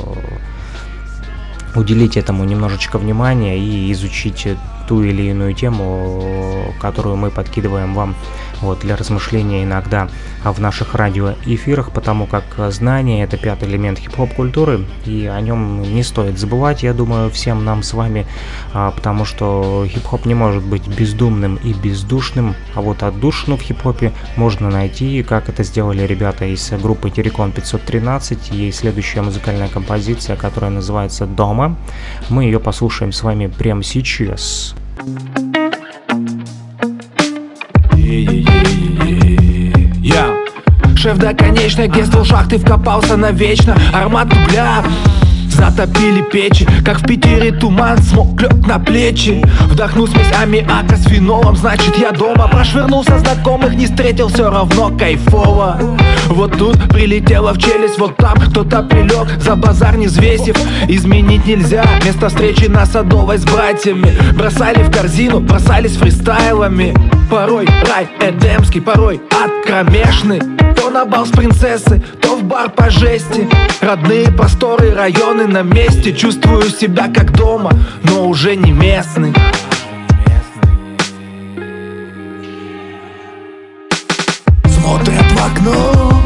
уделить этому немножечко внимания и изучить ту или иную тему, которую мы подкидываем вам вот, для размышления иногда в наших радиоэфирах, потому как знание – это пятый элемент хип-хоп культуры, и о нем не стоит забывать, я думаю, всем нам с вами, а, потому что хип-хоп не может быть бездумным и бездушным, а вот отдушину в хип-хопе можно найти, как это сделали ребята из группы Терекон 513, и следующая музыкальная композиция, которая называется «Дома». Мы ее послушаем с вами прямо сейчас. Я Шеф до конечной, где шахты вкопался навечно. Аромат угля Затопили печи, как в Питере туман Смог лег на плечи. Вдохну смесь аммиака с фенолом Значит я дома. Прошвырнулся знакомых, не встретил Все равно кайфово. Вот тут прилетела в челюсть Вот там кто-то прилег, за базар не взвесив. Изменить нельзя Место встречи на Садовой с братьями. Бросали в корзину, бросались фристайлами. Порой рай эдемский, порой ад кромешный на бал с принцессы, то в бар по жести. Родные просторы, районы на месте. Чувствую себя как дома, но уже не местный. Смотрят в окно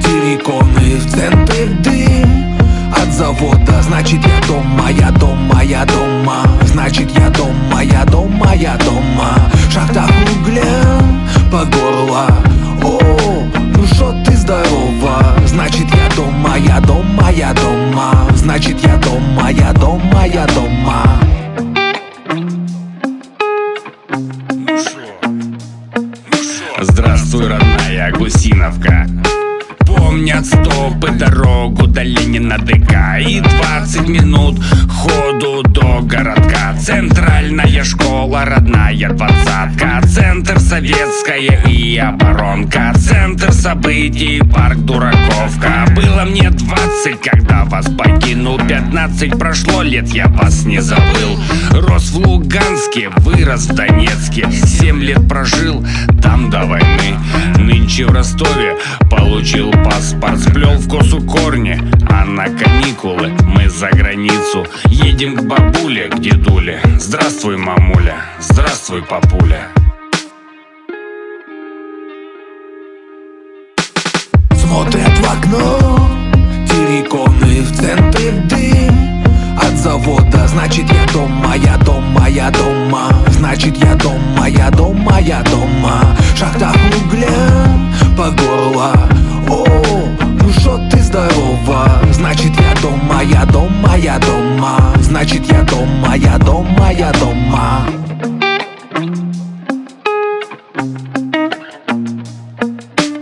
Терриконы в центре дым. От завода, значит я дома, я дома, я дома. Значит я дома, я дома, я дома. Шахта Значит я дома, стопы дорогу до Ленина ДК И 20 минут ходу до городка. Центральная школа, родная двадцатка. Центр советская и оборонка. Центр событий, парк Дураковка. Было мне 20, когда вас покинул 15 прошло лет, я вас не забыл. Рос в Луганске, вырос в Донецке. 7 лет прожил там до войны. Нынче в Ростове получил паспорт Сплел в косу корни, а на каникулы мы за границу. Едем к бабуле, к дедуле. Здравствуй, мамуля, здравствуй, папуля. Смотрят в окно Терриконы в центре дым. От завода, значит я дома, я дома, я дома. Значит я дома, я дома, я дома. Шахта угля по горло. О, здорова. Значит я дома, я дома, я дома. Значит я дома, я дома, я дома.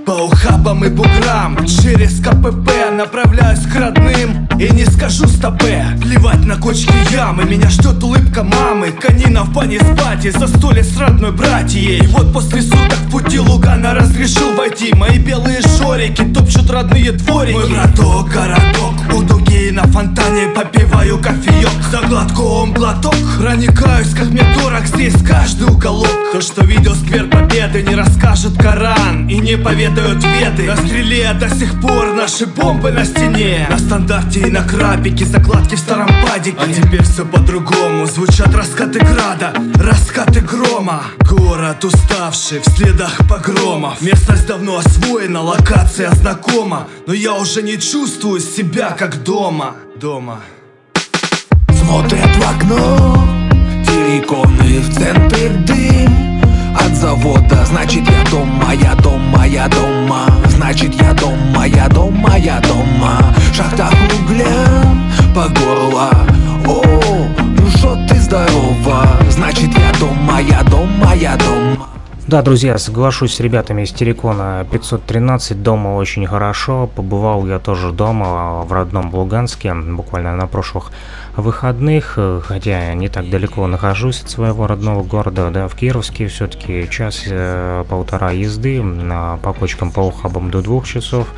По ухабам и буграм Через КПП направляюсь к родным И не скажу стопе Плевать на кочки ямы Меня ждет улыбка мамы. Конина в бане спать И застолье с родной братьей. И вот после суток в пути Лугана разрешил войти. Мои белые шорики топчут родные дворики. Мой браток, городок У дуги на фонтане попиваю кофеек. За глотком глоток Проникаюсь, как мне дорог здесь каждый уголок. То, что видел сквер победы, не расскажет Коран И не поведают веды. На стреле до сих пор наши бомбы на стене. На стандарте и на крабике, закладки в старом падике. А теперь все по-другому, звучат раскаты града Раскаты грома. Город уставший, в следах погромов. Местность давно освоена, локация знакома. Но я уже не чувствую себя как дома. Дома. Смотрят в окно Терриконы в центре дым От завода, значит я дома, я дома, я дома. Значит я дома, я дома, я дома. В шахтах угля по горло. О, ну что ты здорова? Значит я дома, я дома, я дома Да, друзья, соглашусь с ребятами из Терекона. 513. Дома очень хорошо. Побывал я тоже дома в родном Луганске, буквально на прошлых выходных, э, хотя не так далеко нахожусь от своего родного города, да, в Кировске все-таки час-полтора езды на, по кочкам, по ухабам до двух часов,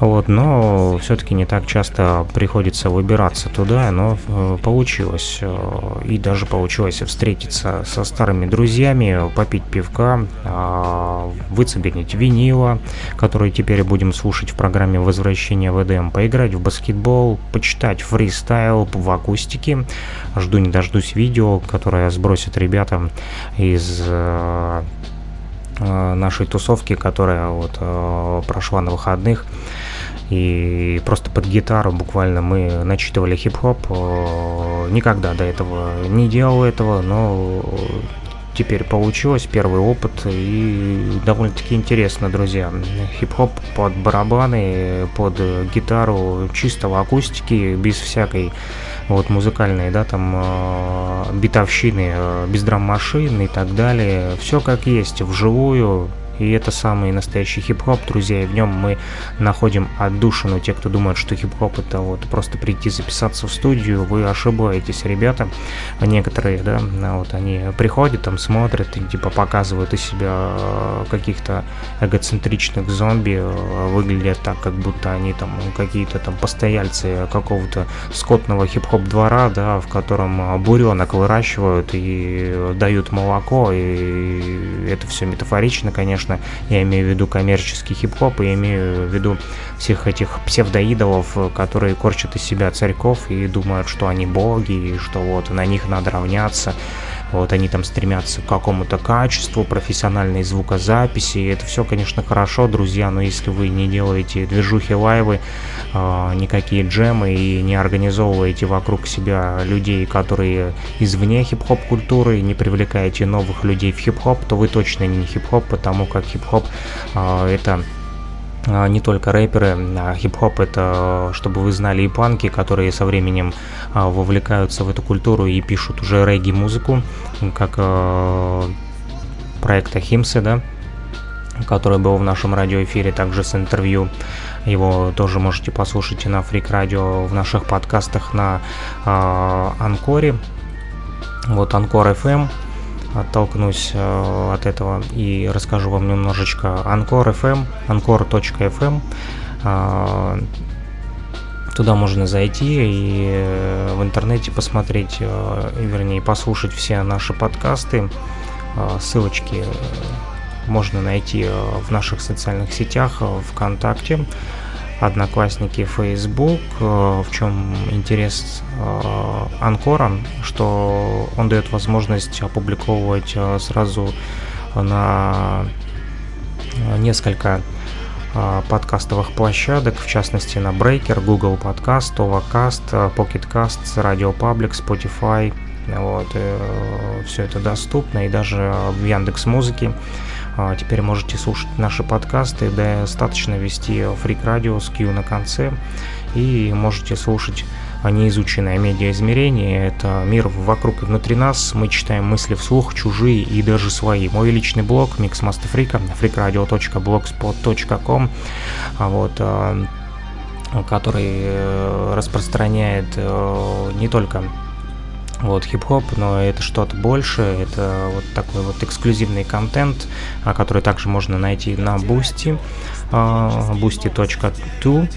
вот, но все-таки не так часто приходится выбираться туда, но э, получилось, э, и даже получилось встретиться со старыми друзьями, попить пивка, э, выцебенить винила, который теперь будем слушать в программе «Возвращение в Эдем», поиграть в баскетбол, почитать фристайл в акустике. Жду не дождусь видео, которое сбросят ребята из э, э, нашей тусовки, которая вот э, прошла на выходных. И просто под гитару буквально мы начитывали хип-хоп. Никогда до этого не делал этого, но теперь получилось, первый опыт, и довольно-таки интересно, друзья. Хип-хоп под барабаны, под гитару, чисто в акустике, без всякой вот музыкальной, да, там э, битовщины, э, драм-машин и так далее. Все как есть, вживую, и это самый настоящий хип-хоп, друзья, и в нем мы находим отдушину. Те, кто думает, что хип-хоп это вот просто прийти записаться в студию, вы ошибаетесь, ребята. Некоторые, да, вот они приходят, там смотрят и типа показывают из себя э, каких-то эгоцентричных зомби, э, выглядят так, как будто они там какие-то там постояльцы какого-то скотного хип-хоп двора, да, в котором буренок выращивают и дают молоко, и это все метафорично, конечно, конечно, я имею в виду коммерческий хип-хоп, и имею в виду всех этих псевдоидолов, которые корчат из себя царьков и думают, что они боги, и что вот на них надо равняться. Вот они там стремятся к какому-то качеству, профессиональной звукозаписи. И это все, конечно, хорошо, друзья, но если вы не делаете движухи лайвы, э, никакие джемы и не организовываете вокруг себя людей, которые извне хип-хоп культуры, не привлекаете новых людей в хип-хоп, то вы точно не хип-хоп, потому как хип-хоп э, это не только рэперы, а хип-хоп это, чтобы вы знали, и панки, которые со временем а, вовлекаются в эту культуру и пишут уже регги-музыку, как э, проекта Химсы, да, который был в нашем радиоэфире, также с интервью. Его тоже можете послушать на Фрик Радио в наших подкастах на э, Анкоре. Вот Анкор FM оттолкнусь э, от этого и расскажу вам немножечко Анкор FM. Э, туда можно зайти и э, в интернете посмотреть, э, вернее, послушать все наши подкасты. Ссылочки можно найти в наших социальных сетях, ВКонтакте. Одноклассники, Facebook. В чем интерес Анкора, что он дает возможность опубликовывать сразу на несколько подкастовых площадок, в частности на Breaker, Google Podcast, Overcast, Pocket Cast, Radio Public, Spotify. Вот, все это доступно и даже в Яндекс Музыке. Теперь можете слушать наши подкасты, достаточно ввести Freak Radio с Q на конце и можете слушать неизученное медиаизмерение. Это мир вокруг и внутри нас. Мы читаем мысли вслух, чужие и даже свои. Мой личный блог Mixmaster Freak, freakradio.blogspot.com вот, который э, распространяет э, не только вот хип-хоп, но это что-то больше, это вот такой вот эксклюзивный контент, который также можно найти на Boosty, boosty.to,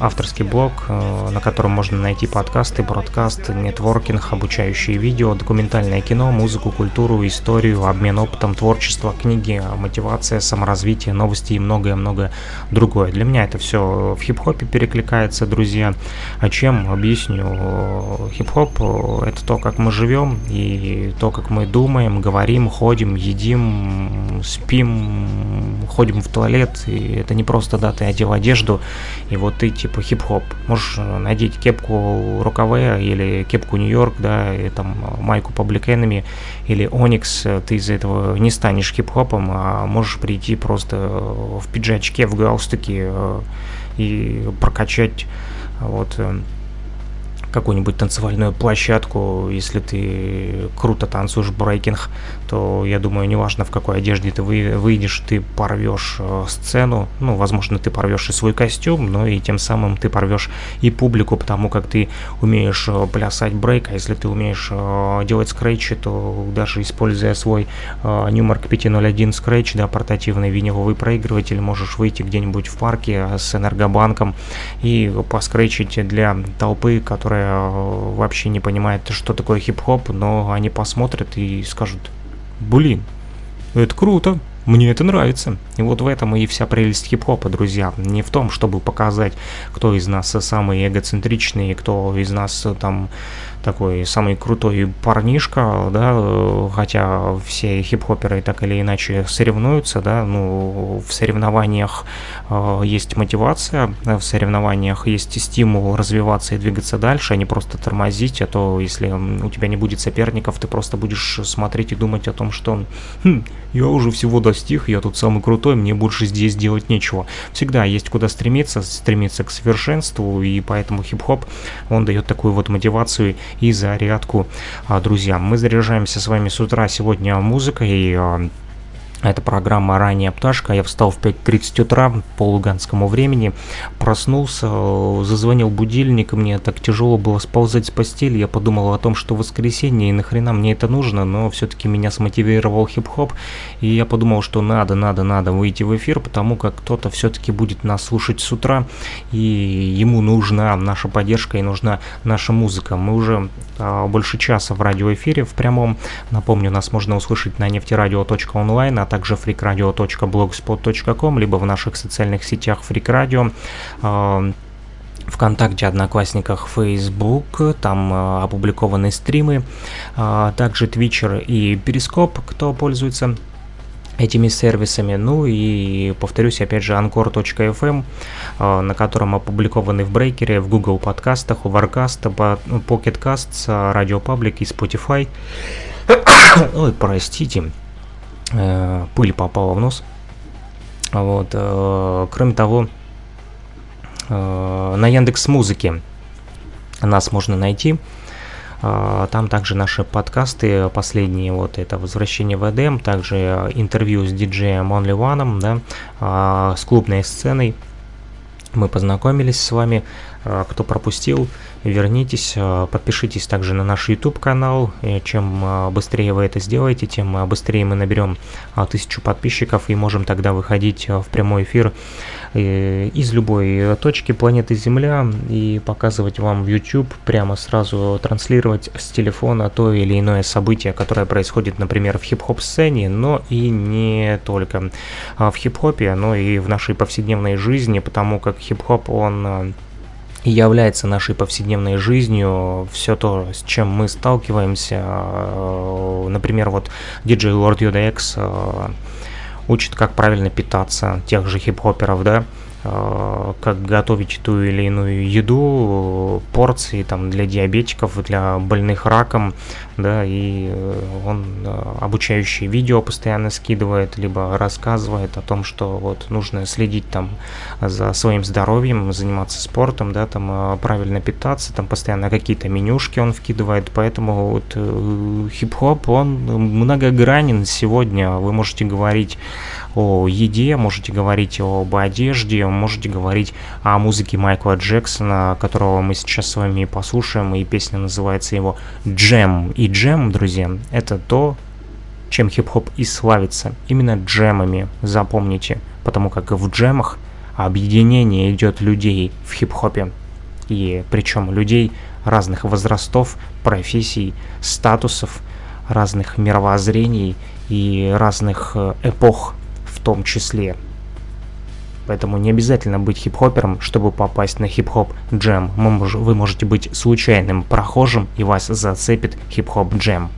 авторский блог, э, на котором можно найти подкасты, бродкаст, нетворкинг, обучающие видео, документальное кино, музыку, культуру, историю, обмен опытом, творчество, книги, мотивация, саморазвитие, новости и многое-многое другое. Для меня это все в хип-хопе перекликается, друзья. А чем? Объясню. Хип-хоп – это то, как мы живем и то, как мы думаем, говорим, ходим, едим, спим, ходим в туалет. И это не просто, да, ты одел одежду, и вот типа хип-хоп. Можешь надеть кепку рукаве или кепку Нью-Йорк, да, и там майку Public Enemy или Onyx, ты из этого не станешь хип-хопом, а можешь прийти просто в пиджачке, в галстуке э, и прокачать вот э, какую-нибудь танцевальную площадку, если ты круто танцуешь брейкинг, то я думаю, неважно в какой одежде ты выйдешь, ты порвешь э, сцену, ну, возможно, ты порвешь и свой костюм, но и тем самым ты порвешь и публику, потому как ты умеешь э, плясать брейк, а если ты умеешь э, делать скретчи, то даже используя свой Newmark 501 скретч, да, портативный виниловый проигрыватель, можешь выйти где-нибудь в парке с энергобанком и поскретчить для толпы, которая вообще не понимает, что такое хип-хоп, но они посмотрят и скажут, блин, это круто, мне это нравится. И вот в этом и вся прелесть хип-хопа, друзья. Не в том, чтобы показать, кто из нас самый эгоцентричный, кто из нас там такой самый крутой парнишка, да, хотя все хип-хоперы так или иначе соревнуются, да, ну, в соревнованиях э, есть мотивация, в соревнованиях есть стимул развиваться и двигаться дальше, а не просто тормозить, а то если у тебя не будет соперников, ты просто будешь смотреть и думать о том, что хм, я уже всего достиг, я тут самый крутой, мне больше здесь делать нечего. Всегда есть куда стремиться, стремиться к совершенству, и поэтому хип-хоп, он дает такую вот мотивацию и зарядку а, друзьям. Мы заряжаемся с вами с утра сегодня музыкой, это программа «Ранняя пташка». Я встал в 5.30 утра по луганскому времени, проснулся, зазвонил будильник, мне так тяжело было сползать с постели. Я подумал о том, что воскресенье, и нахрена мне это нужно, но все-таки меня смотивировал хип-хоп, и я подумал, что надо, надо, надо выйти в эфир, потому как кто-то все-таки будет нас слушать с утра, и ему нужна наша поддержка и нужна наша музыка. Мы уже больше часа в радиоэфире в прямом. Напомню, нас можно услышать на нефтерадио.онлайн, а также freakradio.blogspot.com, либо в наших социальных сетях Freak Radio. А, ВКонтакте, Одноклассниках, Facebook, там э, опубликованы стримы, э, также Твичер и Перископ, кто пользуется этими сервисами. Ну и повторюсь, опять же, Anchor.fm, э, на котором опубликованы в брейкере, в Google подкастах, Overcast, Pocket Casts, Radio Public и Spotify. Ой, простите. Э, пыль попала в нос. Вот. Э, кроме того, на Яндекс Музыке нас можно найти. Там также наши подкасты последние, вот это «Возвращение в Эдем», также интервью с диджеем Only One, да, с клубной сценой. Мы познакомились с вами, кто пропустил, вернитесь, подпишитесь также на наш YouTube канал. Чем быстрее вы это сделаете, тем быстрее мы наберем тысячу подписчиков и можем тогда выходить в прямой эфир из любой точки планеты Земля и показывать вам в YouTube, прямо сразу транслировать с телефона то или иное событие, которое происходит, например, в хип-хоп сцене, но и не только в хип-хопе, но и в нашей повседневной жизни, потому как хип-хоп, он и является нашей повседневной жизнью, все то, с чем мы сталкиваемся. Э, например, вот DJ Lord UDX э, учит, как правильно питаться тех же хип-хоперов, да, Э, как готовить ту или иную еду, порции там для диабетиков, для больных раком, да, и э, он э, обучающие видео постоянно скидывает, либо рассказывает о том, что вот нужно следить там за своим здоровьем, заниматься спортом, да, там правильно питаться, там постоянно какие-то менюшки он вкидывает, поэтому вот хип-хоп, он многогранен сегодня, вы можете говорить о еде, можете говорить об одежде, можете говорить о музыке Майкла Джексона, которого мы сейчас с вами послушаем, и песня называется его «Джем». И джем, друзья, это то, чем хип-хоп и славится. Именно джемами, запомните, потому как в джемах объединение идет людей в хип-хопе. И причем людей разных возрастов, профессий, статусов, разных мировоззрений и разных э, эпох в том числе. Поэтому не обязательно быть хип-хопером, чтобы попасть на хип-хоп джем. Вы можете быть случайным прохожим и вас зацепит хип-хоп джем.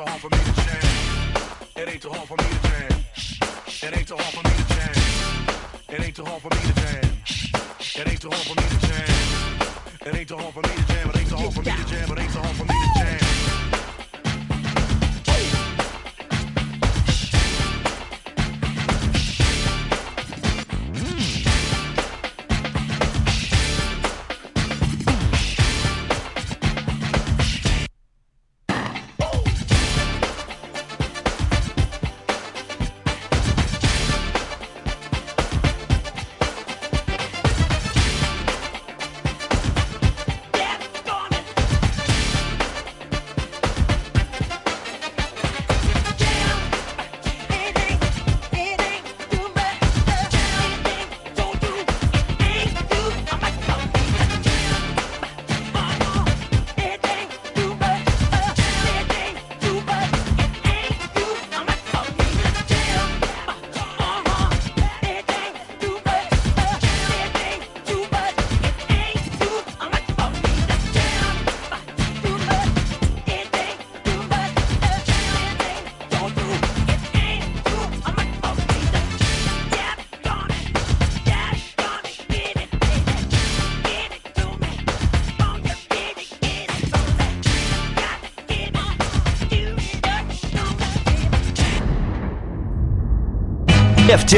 too hard for me to change. It ain't too hard for me to change. It ain't too hard for me to change. It ain't too hard for me to change. It ain't too hard for me to change. It ain't too hard for me to change. it ain't too hard for me to jam, it ain't too hard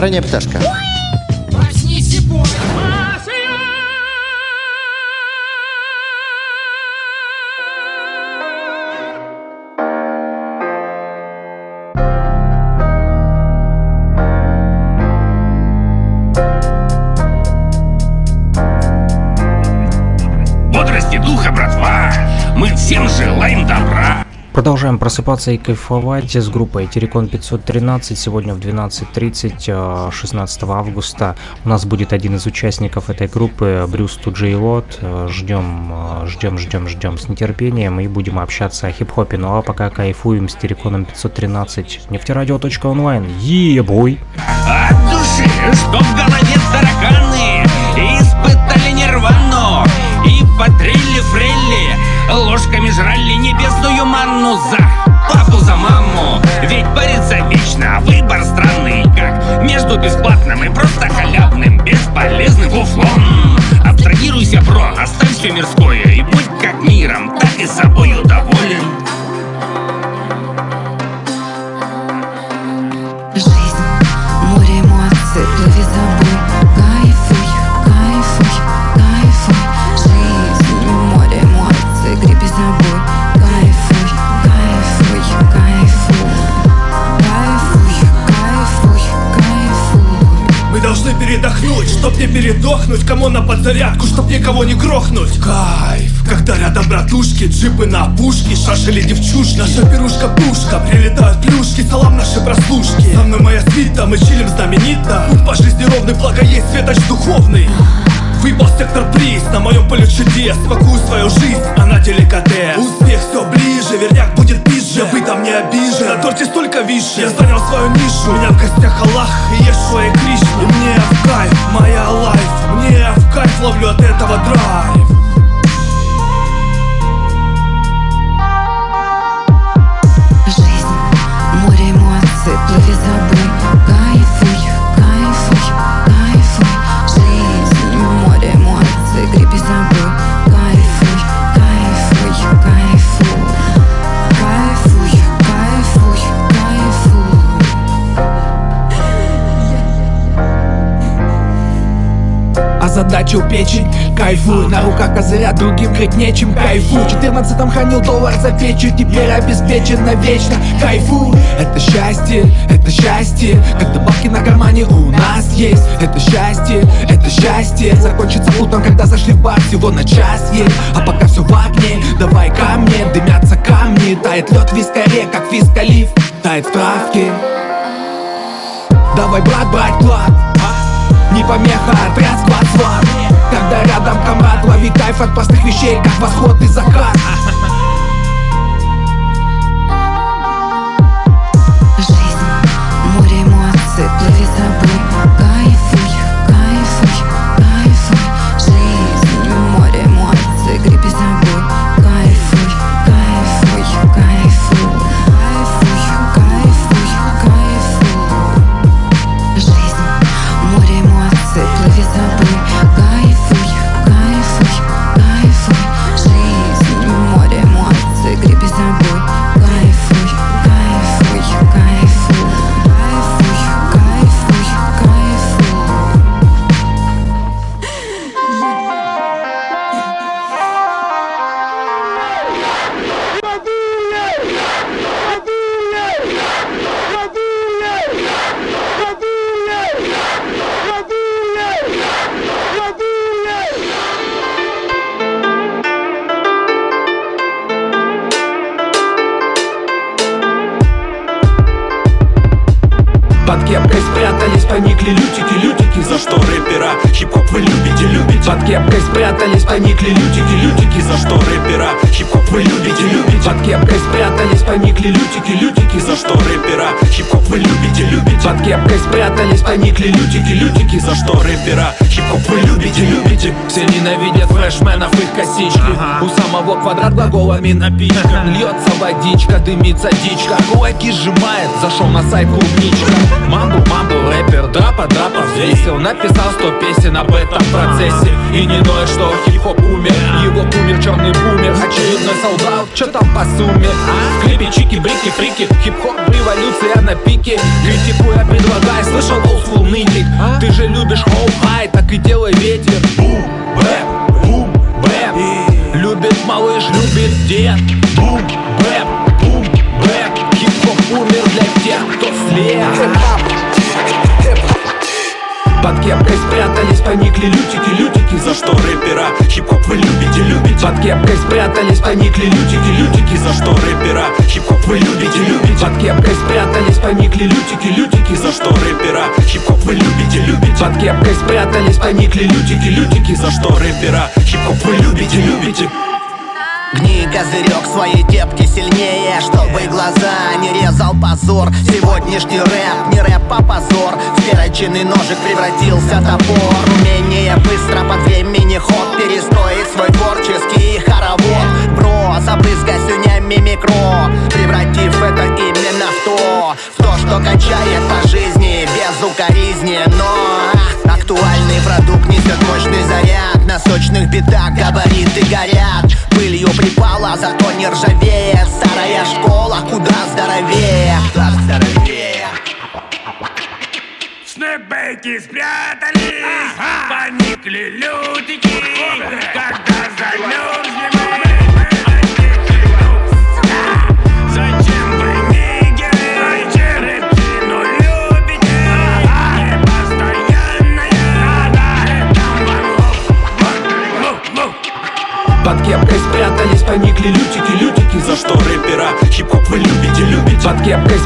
Ранняя пташка. Продолжаем просыпаться и кайфовать с группой Терекон 513. Сегодня в 12.30, э, 16 августа, у нас будет один из участников этой группы, Брюс Туджей Лот. Э, Ждем, э, ждем, ждем, ждем с нетерпением и будем общаться о хип-хопе. Ну а пока кайфуем с Тереконом 513. Нефтерадио.онлайн. Ебой! От души, что в голове тараканы Испытали нирвану И потрелли фрелли Ложками жрали небесную манну За папу, за маму. Ведь борется вечно а Выбор странный как. Между бесплатным и просто халявным Бесполезным фуфлом. Абстрагируйся, бро, оставь все мирское И будь передохнуть, чтоб не передохнуть. Кому на подзарядку, чтоб никого не грохнуть. Кайф, когда рядом братушки Джипы на опушке, шашели девчушки Наша пирушка-пушка, прилетают плюшки Салам наши прослушки. Со мной моя свита, мы чилим знаменито. Путь по жизни ровный, благо есть светоч духовный Выпал сектор приз на моем поле чудес. Смакую свою жизнь, она деликатес. Успех все ближе, верняк будет пизже. Вы там не обижен, на торте столько вишен. Я занял свою нишу, у меня в гостях Аллах и Ешуа и Кришна. И мне в кайф, моя лайф Мне в кайф ловлю от этого драйв. Жизнь, море эмоций, плыви Кайфуй, эмоций, греби забой А задача у печень. Кайфуй, на руках козыря другим крыть нечем. В 14 хранил доллар за печью Теперь обеспечен навечно Кайфуй, это счастье, это счастье. Когда бабки на кармане у нас есть. Это счастье, это счастье. Закончится утром, когда зашли в бар. Всего на час есть, а пока все в огне. Давай ко мне, дымятся камни. Тает лед в вискаре, как вискалив. Тает в травке. Давай, брат, брать плат не помеха, отряд склад сват Когда рядом комрад, лови кайф от простых вещей Как восход и закат. Жизнь, море эмоций, плыви забой За что рэпера хип-хоп вы любите, любите? Под кепкой спрятались, поникли лютики, лютики За что рэпера Хип-хоп вы любите, любите. Под кепкой спрятались, поникли лютики, лютики. За что рэпера? Хип-хоп вы любите, любите. Под кепкой спрятались, поникли лютики, лютики. За что рэпера? Хип-хоп вы любите, любите. Все ненавидят freshmen ов их косички. У самого квадрат глаголами напичкан Льется водичка, дымится дичка. Кулаки сжимает, зашел на сайт клубничка. Мамбу, мамбу, рэпер, драпа, драпа. Взвесил Написал сто песен об этом процессе. И не ноет, что хип-хоп умер. Его умер черный бумер Очередной солдат, что там по сумме? В клипе чики, брики, фрики Хип-хоп, революция на пике. Критикуя, предлагай, слышал олдскул нытик Ты же любишь хоу-хай, так и делай ветер. Бум, бэп, бум, бэп. Любит малыш, любит дед. Бум, bap, boom, bap. Хип-хоп умер для тех, кто слеп под кепкой спрятались, поникли лютики, лютики. За что рэпера? Хип-хоп вы любите, любите. Под кепкой спрятались, поникли лютики, лютики. За что рэпера? Хип-хоп вы любите, любите. Под кепкой спрятались, поникли лютики, лютики. За что рэпера? Хип-хоп вы любите, любите. Под кепкой спрятались, поникли лютики, лютики. За что рэпера? Хип-хоп вы любите, любите козырек своей кепки сильнее Чтобы глаза не резал позор. Сегодняшний рэп, не рэп, а позор. В перочинный ножик превратился топор. Умение быстро под времени ход Перестроить свой творческий хоровод. Бро, забрызгай слюнями микро Превратив это именно в то. В то, что качает по жизни Без укоризни, но Актуальный продукт несет мощный заряд. На сочных битах габариты горят не ржавеет. Старая школа куда здоровее. Куда здоровее? Снэпбэки спрятались,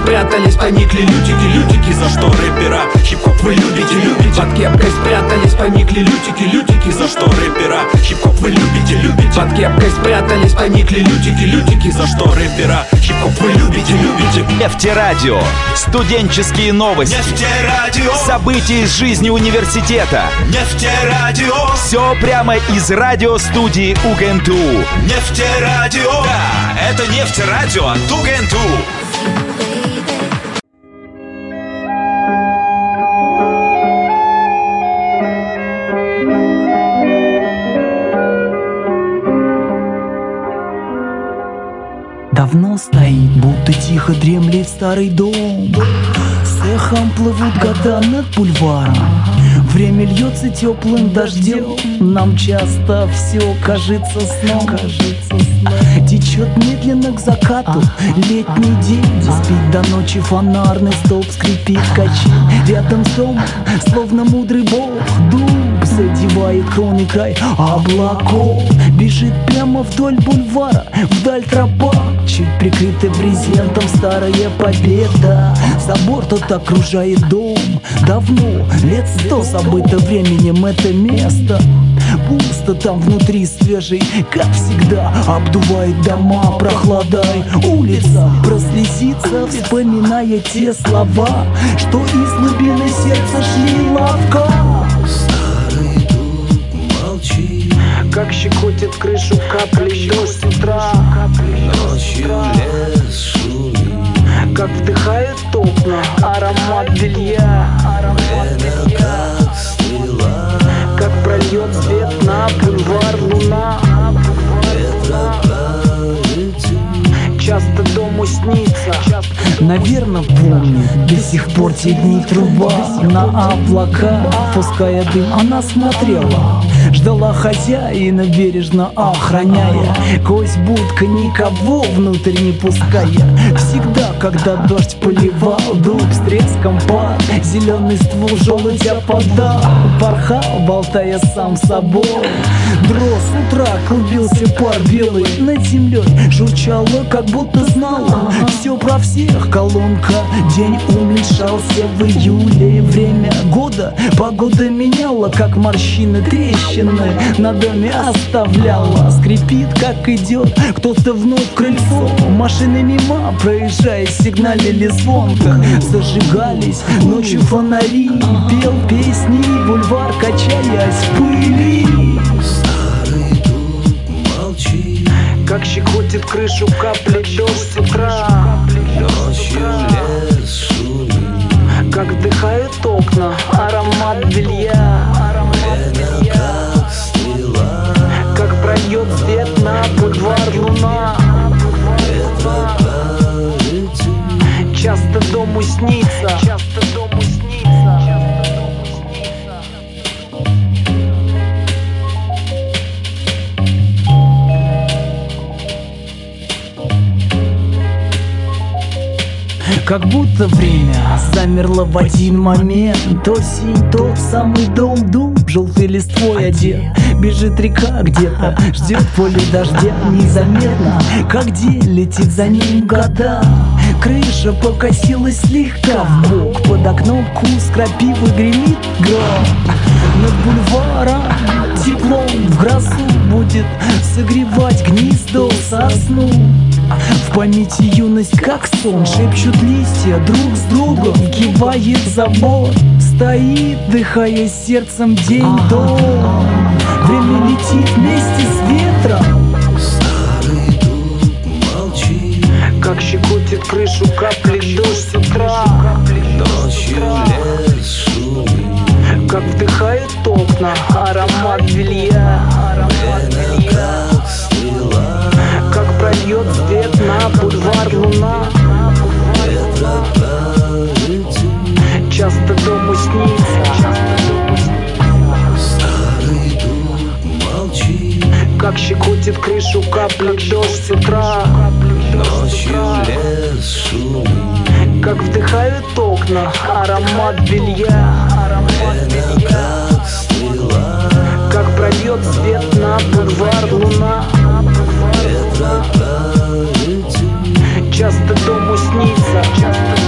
спрятались, поникли лютики, лютики За что рэпера хип-хоп вы любите, любите Под кепкой спрятались, поникли лютики, лютики За что рэпера хип-хоп вы любите, любите Под кепкой спрятались, поникли лютики, лютики За что рэпера хип-хоп вы любите, любите Нефтерадио. Студенческие новости. Нефтерадио. События из жизни университета. Нефтерадио. Все прямо из радиостудии УГНТУ. Нефтерадио. Да, это нефтерадио от УГНТУ. Тихо дремлет старый дом. С эхом плывут года над бульваром. Время льется теплым дождем. Нам часто все кажется сном. Течет медленно к закату. Летний день. Спит до ночи фонарный столб Скрипит качель Рядом с домом Словно мудрый бог Дуб задевает кроны край облаков. Бежит прямо вдоль бульвара Вдаль тропа Чуть прикрытый брезентом Старая победа. Забор тот окружает дом. Давно, лет сто забыто временем это место. Пусто там внутри свежий, как всегда. Обдувает дома прохладой Улица. Прослезится, вспоминая те слова Что из глубины сердца шли лавка. Как щекотит крышу капли дождь Дому снится Наверно помнит До сих пор те дни труба На облака Пуская дым Она смотрела. Ждала хозяина бережно охраняя. Кость будка никого внутрь не пуская. Всегда, когда дождь поливал Дуб с треском пар Зеленый ствол желудь опадал. Порхал, болтая сам собой. Дрос утра клубился пар белый Над землей. Журчало, как будто знала Все про всех, колонка. День уменьшался в июле. Время года Погода меняла, как морщины Трещины на доме оставляла. Скрипит, как идет Кто-то вновь крыльцо. Машины мимо, проезжая, сигналили звонко Зажигались ночью фонари. Пел песни бульвар, качаясь в пыли. Молчи, Как щекотит крышу капли дождь с утра Как вдыхают окна аромат белья как прольет свет на бульвар луна. Часто дому снится Как будто время замерло в один момент. Осень, тот самый дом, дуб, желтый листвой одет Бежит река где-то, ждет поле дождя Незаметно, как день летит за ним года. Крыша покосилась слегка в бок Под окном кус крапивы гремит гром Над бульваром теплом в грозу будет Согревать гнездо сосну в памяти юность как сон Шепчут листья друг с другом Кивает забор Стоит, дыхая сердцем день дом Время летит вместе с ветром. Старый дуб, молчи Как щекотит крышу капли дождь с утра. Ночью лес Как вдыхают окна аромат белья Прольет свет на бульвар луна. Часто дому снится. Старый дуб, молчи Как щекотит крышу капли дождь с утра. Ночью лес Как вдыхают окна аромат белья. Как стрела Как прольет свет на бульвар луна Часто дому снится Часто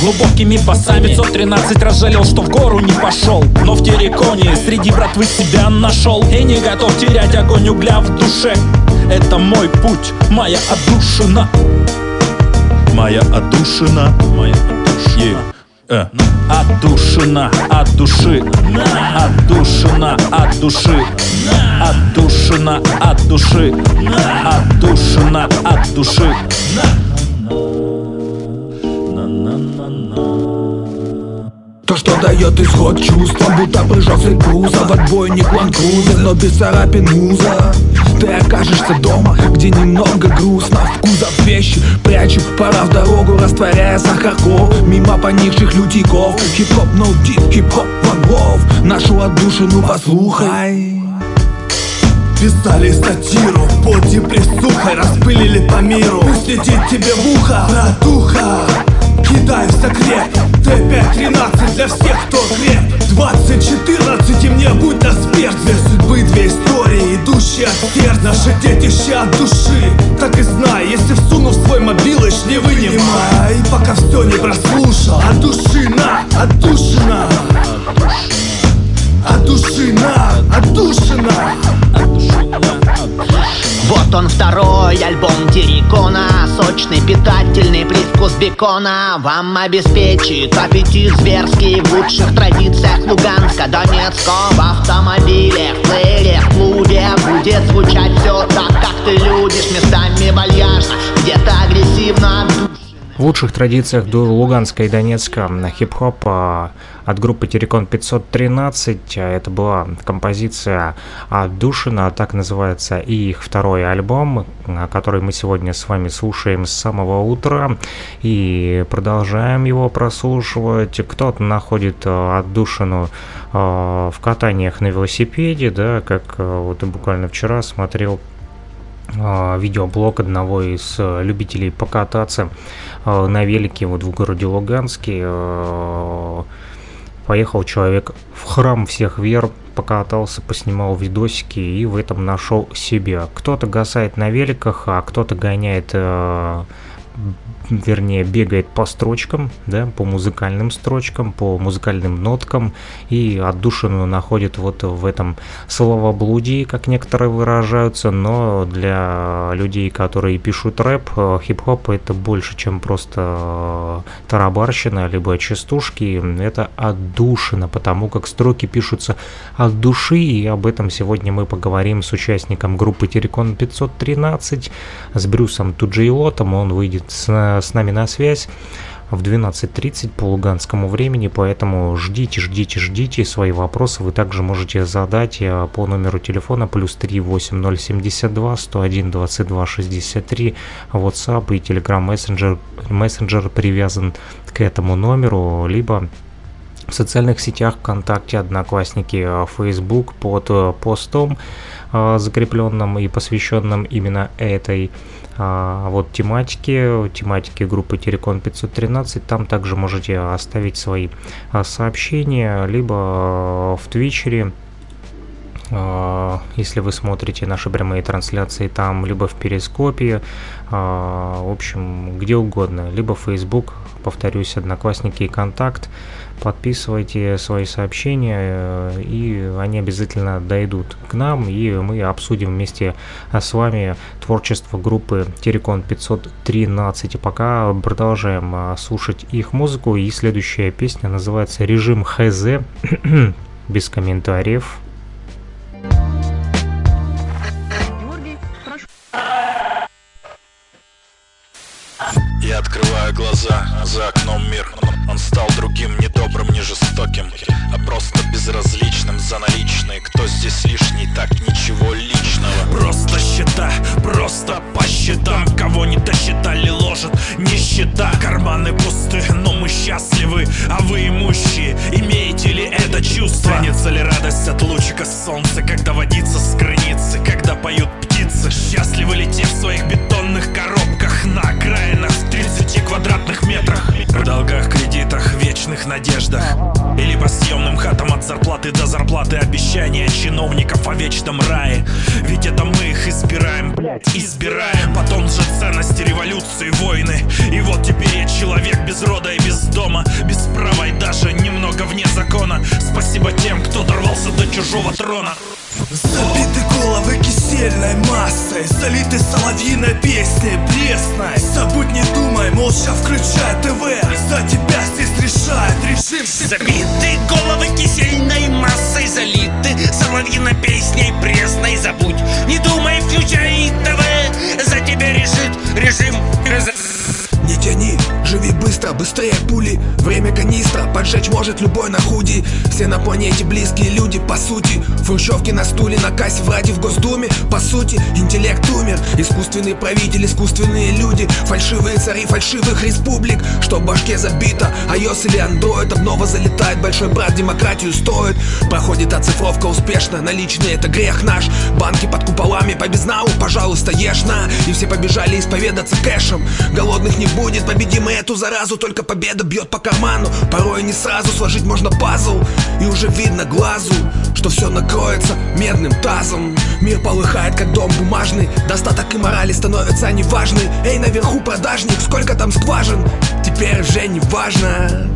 глубокими басами 513 раз жалел, что в гору не пошел. Но в Тереконе среди братвы себя нашел. И не готов терять огонь угля в душе. Это мой путь, моя отдушина. Моя отдушина. Моя отдушина. Э. Отдушина от души. Отдушина от души. Отдушина от души. Отдушина от души что дает исход чувства, будто прыжок с груза В отбойник Лан Крузер, но без царапин муза Ты окажешься дома, где немного грустно. В кузов вещи прячу, пора в дорогу Растворяя сахарков, мимо поникших лютиков. Хип-хоп, deep, хип-хоп, Ван Лов Нашу отдушину послухай. Писали сатиру под депрессухой Распылили по миру Пусть летит тебе в ухо Братуха Кидай в секрет Т5-13 для всех, кто креп 2014 и мне будь на смерть. Две судьбы, две истории, идущие от сердца. Наши детище от души Так и знай, если всуну в свой мобилыч Не вынимай, пока все не прослушал. От души на, отдушина От души на, отдушина Вот он второй альбом Террикона. Сочный питательный привкус бекона. Вам обеспечит аппетит зверский. В лучших традициях Луганска, Донецка В автомобиле, в плеере, в клубе Будет звучать все так, как ты любишь. Местами вальяжно, где-то агрессивно. от души. В лучших традициях до Луганска и Донецка на хип-хоп а, от группы Терекон 513. а, Это была композиция «Отдушина», так называется и их второй альбом, а, который мы сегодня с вами слушаем с самого утра и продолжаем его прослушивать. Кто-то находит а, отдушину а, в катаниях на велосипеде, да, как а, вот буквально вчера смотрел а, видеоблог одного из э, любителей покататься э, на велике вот в городе Луганске. э, Поехал человек в храм всех вер, покатался, поснимал видосики и в этом нашел себя. Кто-то гасает на великах, а кто-то гоняет вернее, бегает по строчкам, да, по музыкальным строчкам, по музыкальным ноткам и отдушину находит вот в этом словоблудии, как некоторые выражаются, но для людей, которые пишут рэп, э, хип-хоп это больше, чем просто э, тарабарщина, либо частушки, это отдушина, потому как строки пишутся от души, и об этом сегодня мы поговорим с участником группы Терекон 513, с Брюсом Туджейлотом, он выйдет с, с нами на связь в 12.30 по луганскому времени, поэтому ждите, ждите, ждите. Свои вопросы вы также можете задать э, по номеру телефона плюс 38072 101 22 63 WhatsApp и Telegram Messenger, Messenger привязан к этому номеру, либо в социальных сетях ВКонтакте, Одноклассники, э, Facebook под э, постом, э, закрепленным и посвященным именно этой а, вот тематике, тематике группы Терекон 513, там также можете оставить свои а, сообщения, либо а, в Твичере, а, если вы смотрите наши прямые трансляции там, либо в Перископе, а, в общем, где угодно, либо Facebook, повторюсь, Одноклассники и Контакт, подписывайте свои сообщения, э, и они обязательно дойдут к нам, и мы обсудим вместе с вами творчество группы Терекон 513. И пока продолжаем а, слушать их музыку, и следующая песня называется «Режим ХЗ», без комментариев. Я открываю глаза, за Он стал другим, не добрым, не жестоким А просто безразличным за наличные. Кто здесь лишний, так ничего личного. Просто счета, просто по счетам. Кого не досчитали, ложат нищета. Карманы пусты, но мы счастливы. А вы имущие, имеете ли это чувство? Тянется ли радость от лучика солнца Когда водится с границы, когда поют птицы? Счастливы ли те в своих бетонных коробках? На окраинах в 30 квадратных метрах В долгах, кредитах, вечных надеждах. Или по съемным хатам от зарплаты до зарплаты Обещания чиновников о вечном рае. Ведь это мы их избираем, блядь, избираем. Потом же ценности революции, войны. И вот теперь я человек без рода и без дома. Без права и даже немного вне закона. Спасибо тем, кто дорвался до чужого трона Забиты головы кисельной массой Залиты соловьиной песней пресной. Забудь не думай, молча включай ТВ. За тебя здесь решает режим. Забиты головы кисельной массой Залиты соловьиной песней пресной. Забудь, не думай, включай ТВ. За тебя решит режим Не тяни, живи быстро, быстрее пули. Время канистра, поджечь может любой на худи. Все на планете близкие люди, по сути. Хрущевки на стуле, на кассе в ради в Госдуме. По сути, интеллект умер. Искусственный правитель, искусственные люди. Фальшивые цари фальшивых республик. Что в башке забито, iOS или Android Обнова залетает, большой брат демократию стоит. Проходит оцифровка успешно, наличные это грех наш. Банки под куполами, по безнау, пожалуйста, ешь на. И все побежали исповедаться кэшем. Голодных не будет, победим эту заразу Только победа бьет по карману. Порой не сразу сложить можно пазл И уже видно глазу, что все накроется медным тазом. Мир полыхает, как дом бумажный Достаток и морали становятся неважны. Эй, наверху продажник, сколько там скважин? Теперь уже не важно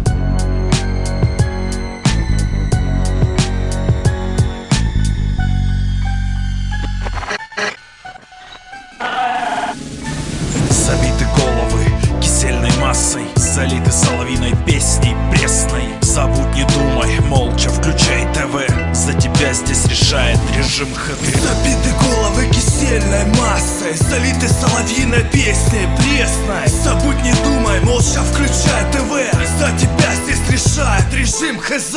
массой Залиты соловьиной песней пресной. Забудь, не думай, молча включай ТВ. За тебя здесь решает режим ХТ Забиты головы кисельной массой Залиты соловьиной песней пресной. Забудь не думай, молча включай ТВ. За тебя здесь решает режим ХЗ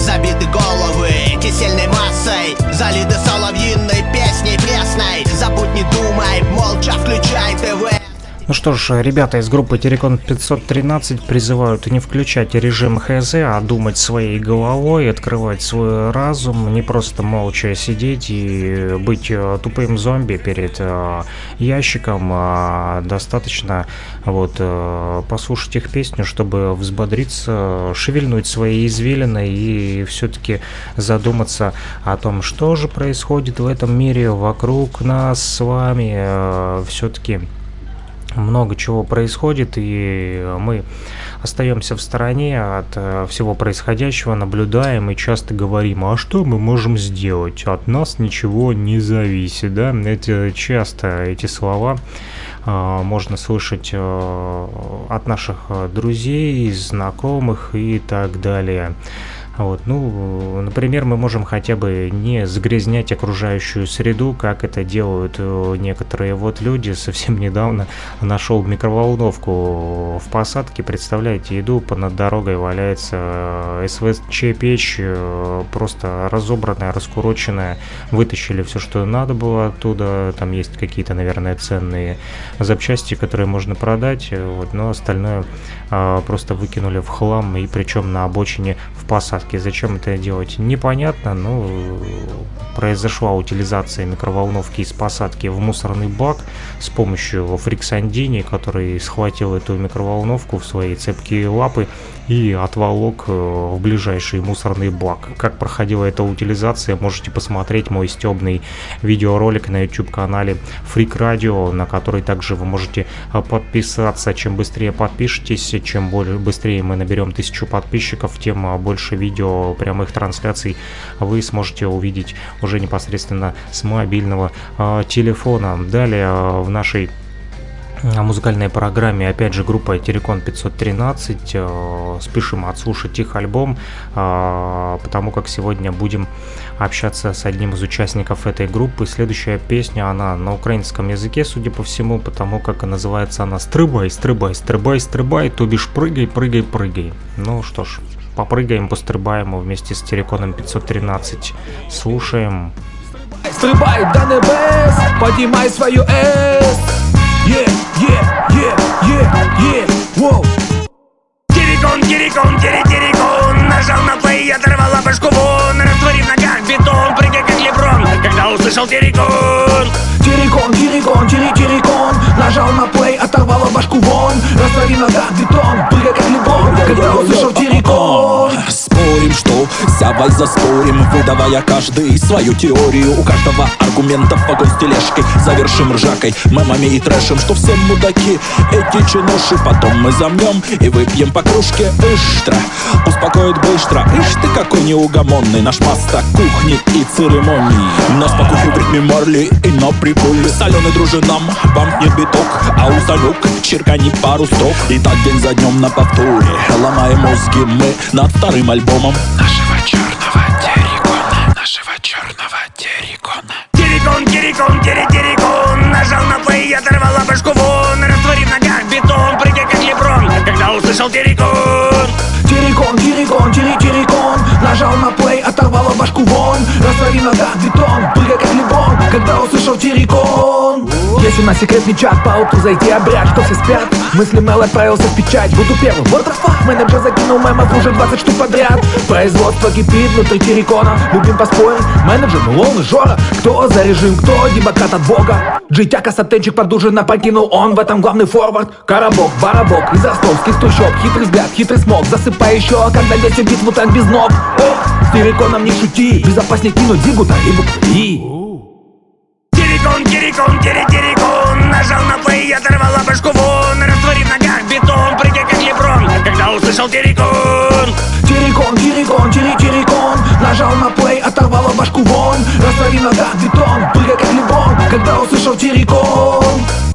Забиты головы кисельной массой Залиты соловьиной песней пресной. Забудь не думай, молча включай ТВ Ну что ж, ребята из группы Терекон 513 призывают не включать режим ХЗ, а думать своей головой, открывать свой разум, не просто молча сидеть и быть э, тупым зомби перед э, ящиком, а достаточно вот э, послушать их песню, чтобы взбодриться, шевельнуть свои извилины и все-таки задуматься о том, что же происходит в этом мире вокруг нас с вами, все-таки много чего происходит, и мы остаемся в стороне от э, всего происходящего, наблюдаем и часто говорим, а что мы можем сделать? От нас ничего не зависит, да? Это часто эти слова э, можно слышать э, от наших друзей, знакомых и так далее. Вот, ну, например, мы можем хотя бы не загрязнять окружающую среду, как это делают э, некоторые вот люди. Совсем недавно нашел микроволновку в посадке, представляете, иду, над дорогой валяется э, СВЧ-печь, э, просто разобранная, раскуроченная. Вытащили все, что надо было оттуда. Там есть какие-то, наверное, ценные запчасти, которые можно продать, вот, но остальное а, просто выкинули в хлам, и причем на обочине в посадке. Зачем это делать, непонятно, но произошла утилизация микроволновки из посадки в мусорный бак с помощью фриксандини, который схватил эту микроволновку в свои цепкие лапы и отволок э, в ближайший мусорный бак. Как проходила эта утилизация, можете посмотреть мой стебный видеоролик на YouTube-канале Freak Radio, на который также вы можете э, подписаться. Чем быстрее подпишетесь, чем более быстрее мы наберем тысячу подписчиков, тем э, больше видео прямых трансляций вы сможете увидеть уже непосредственно с мобильного телефона. Далее в нашей э, музыкальной программе, опять же, группа Терекон 513. э, Спешим отслушать их альбом, э, потому как сегодня будем общаться с одним из участников этой группы. Следующая песня, она на украинском языке, судя по всему, потому как называется она «Стрыбай, стрыбай, стрыбай, стрыбай», то бишь «Прыгай, прыгай, прыгай». Ну что ж, попрыгаем, пострибаем вместе с Тереконом 513. Слушаем. Стрибай до небес, поднимай свою С Е, е, е, е, воу Терекон, терекон, тере, терекон Нажал на плей, оторвала башку вон. Растворив в ногах бетон, прыгай как леброн. Когда услышал Терекон, терекон, тери, терекон Нажал на плей, оторвала башку вон. Растворив в ногах бетон, прыгай как леброн. Когда услышал терекон Спорим, что сявай заспорим. Выдавая каждый свою теорию У каждого аргументов вагон с тележкой. Завершим ржакой, мемами и трэшем Что все мудаки, эти чинуши Потом мы замнем и выпьем по кружке Иштра, успокоит быстро Ишь ты какой неугомонный. Наш мастер кухни и церемоний Нас по кухне в ритме Марли и на приколе. Соленый дружинам, бампни биток А у Санюк черкани пару строк. И так день за днем на повторе Ломаем мозги мы над вторым альбомом Нашего черного террикона Нашего черного террикона. Терекон, тере, терекон Нажал на плей, и оторвала башку вон Растворив ногах бетон, прыгай как леброн Когда услышал Терекон, терекон, тери, терекон Нажал на плей, оторвала башку вон Растворив ногах бетон, Когда услышал терекон Есть у нас секретный чат, по утру зайти обряд Что все спят? Мысли Мэл отправился в печать Буду первым, what the fuck? Менеджер закинул мемов уже 20 штук подряд. Производство кипит внутри терекона Любим поспорить, менеджер, ну он и Жора. Кто за режим, кто демократ от бога? Джитяка сатенчик подужина покинул он. В этом главный форвард. Коробок, барабок из ростовских трущоб. Хитрый взгляд, хитрый смог. Засыпай еще, когда весь убит мутант без ног. Эх, с тереконом не шути. Безопаснее кинуть зигута и буквы Тере, терекон Нажал на плей, и оторвала башку вон. Растворив ногах бетон, прыгай как леброн Когда услышал Терекон, терекон, тери, терекон Нажал на плей, оторвала башку вон. Растворив ногах бетон, прыгай как леброн Когда услышал терекон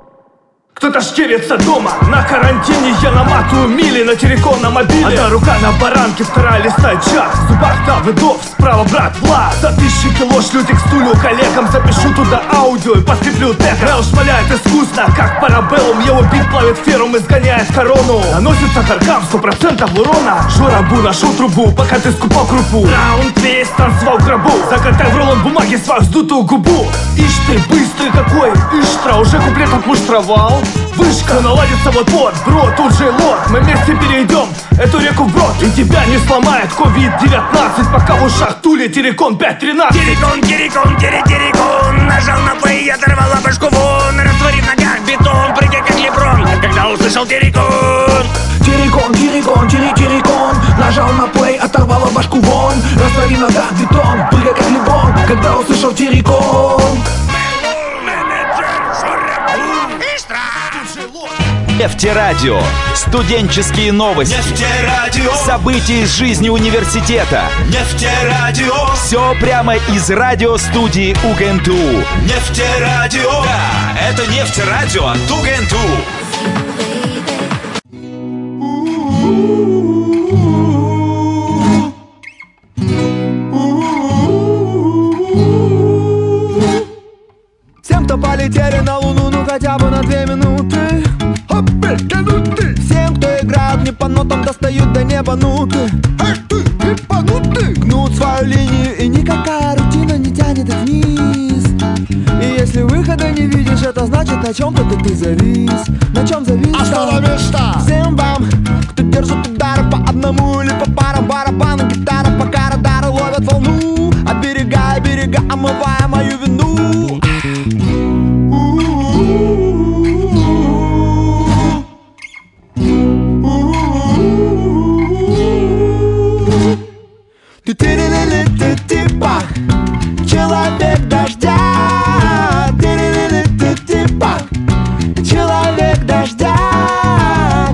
Кто-то шкерится дома? На карантине я наматываю мили на терекон на мобиле. Одна рука на баранке, вторая листает чат. В зубах Давыдов, справа брат Влад За тысячи кило шлю текстулю коллегам. Запишу туда аудио и подкреплю тегом Мел шмаляет искусно, как парабеллум. Его бит плавит ферум и сгоняет корону. Наносится харкам, сто процентов урона. Жора Бу нашел трубу, пока ты скупал крупу. Раунд весь танцевал в гробу. Закатай в рулон бумаги свою вздутую губу. Ишь ты, быстрый какой, Иштра Уже куплет отмуштровал Вышка, наладится вот-вот, бро, тут же лот Мы вместе перейдем эту реку вброд. И тебя не сломает COVID-19 Пока в ушах тули терекон 5.13 Терекон, терекон, тере, терекон. Нажал на плей, оторвала башку вон. Растворив в ногах бетон, прыгай как леброн Когда услышал терекон. Терекон, терекон, тери, терекон. Нажал на плей, оторвала башку вон. Растворив в ногах бетон, прыгай как леброн Когда услышал терекон Нефтерадио. Студенческие новости. Нефтерадио. События из жизни университета. Нефтерадио. Все прямо из радиостудии УГНТУ. Нефтерадио. Да, это Нефтерадио от УГНТУ. Всем, кто полетели на Луну, ну хотя бы на две минуты Всем, кто играет не по нотам, достают до неба нуты. Гнут свою линию и никакая рутина не тянет их вниз. И если выхода не видишь, это значит на чем-то ты, ты завис. На чем завис? Остановишься! Всем вам, кто держит удары по одному или по парам Барабаны, гитара, пока радары ловят волну. От берега и берега омывая мою ты ты ты ты ты пах Человек дождя. Ты ты ты ты пах Человек дождя.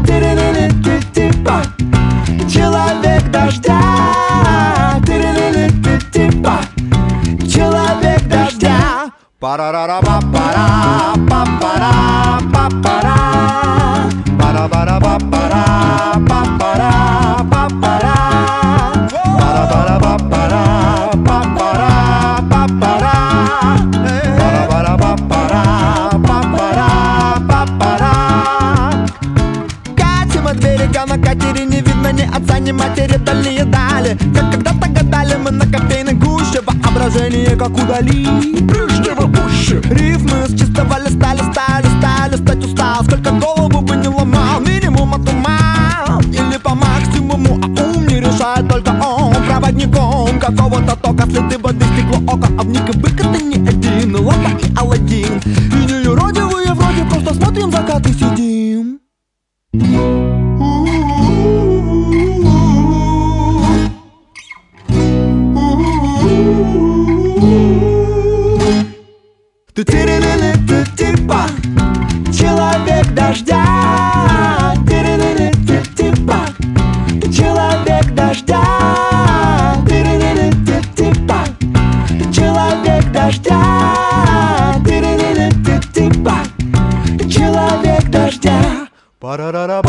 Ты ты ты ты пах Человек дождя ты ты ты ты пах Человек дождя Парарара па пара па Воображение как удали. Прежнего пуще. Рифмы с чистого листа, листа, листа Листать устал, сколько голову бы не ломал Минимум отумал Или по максимуму, а ум не решает только он. Проводником какого-то тока Следы воды, стекло, око А в них и бык это не один. Лампа и Аладдин И не юродивые вроде Просто смотрим закат и сидим Человек дождя. Ты ты ты ты па Человек дождя. Ты ты ты ты па Человек дождя. Ты ты ты ты па Человек дождя. Парарара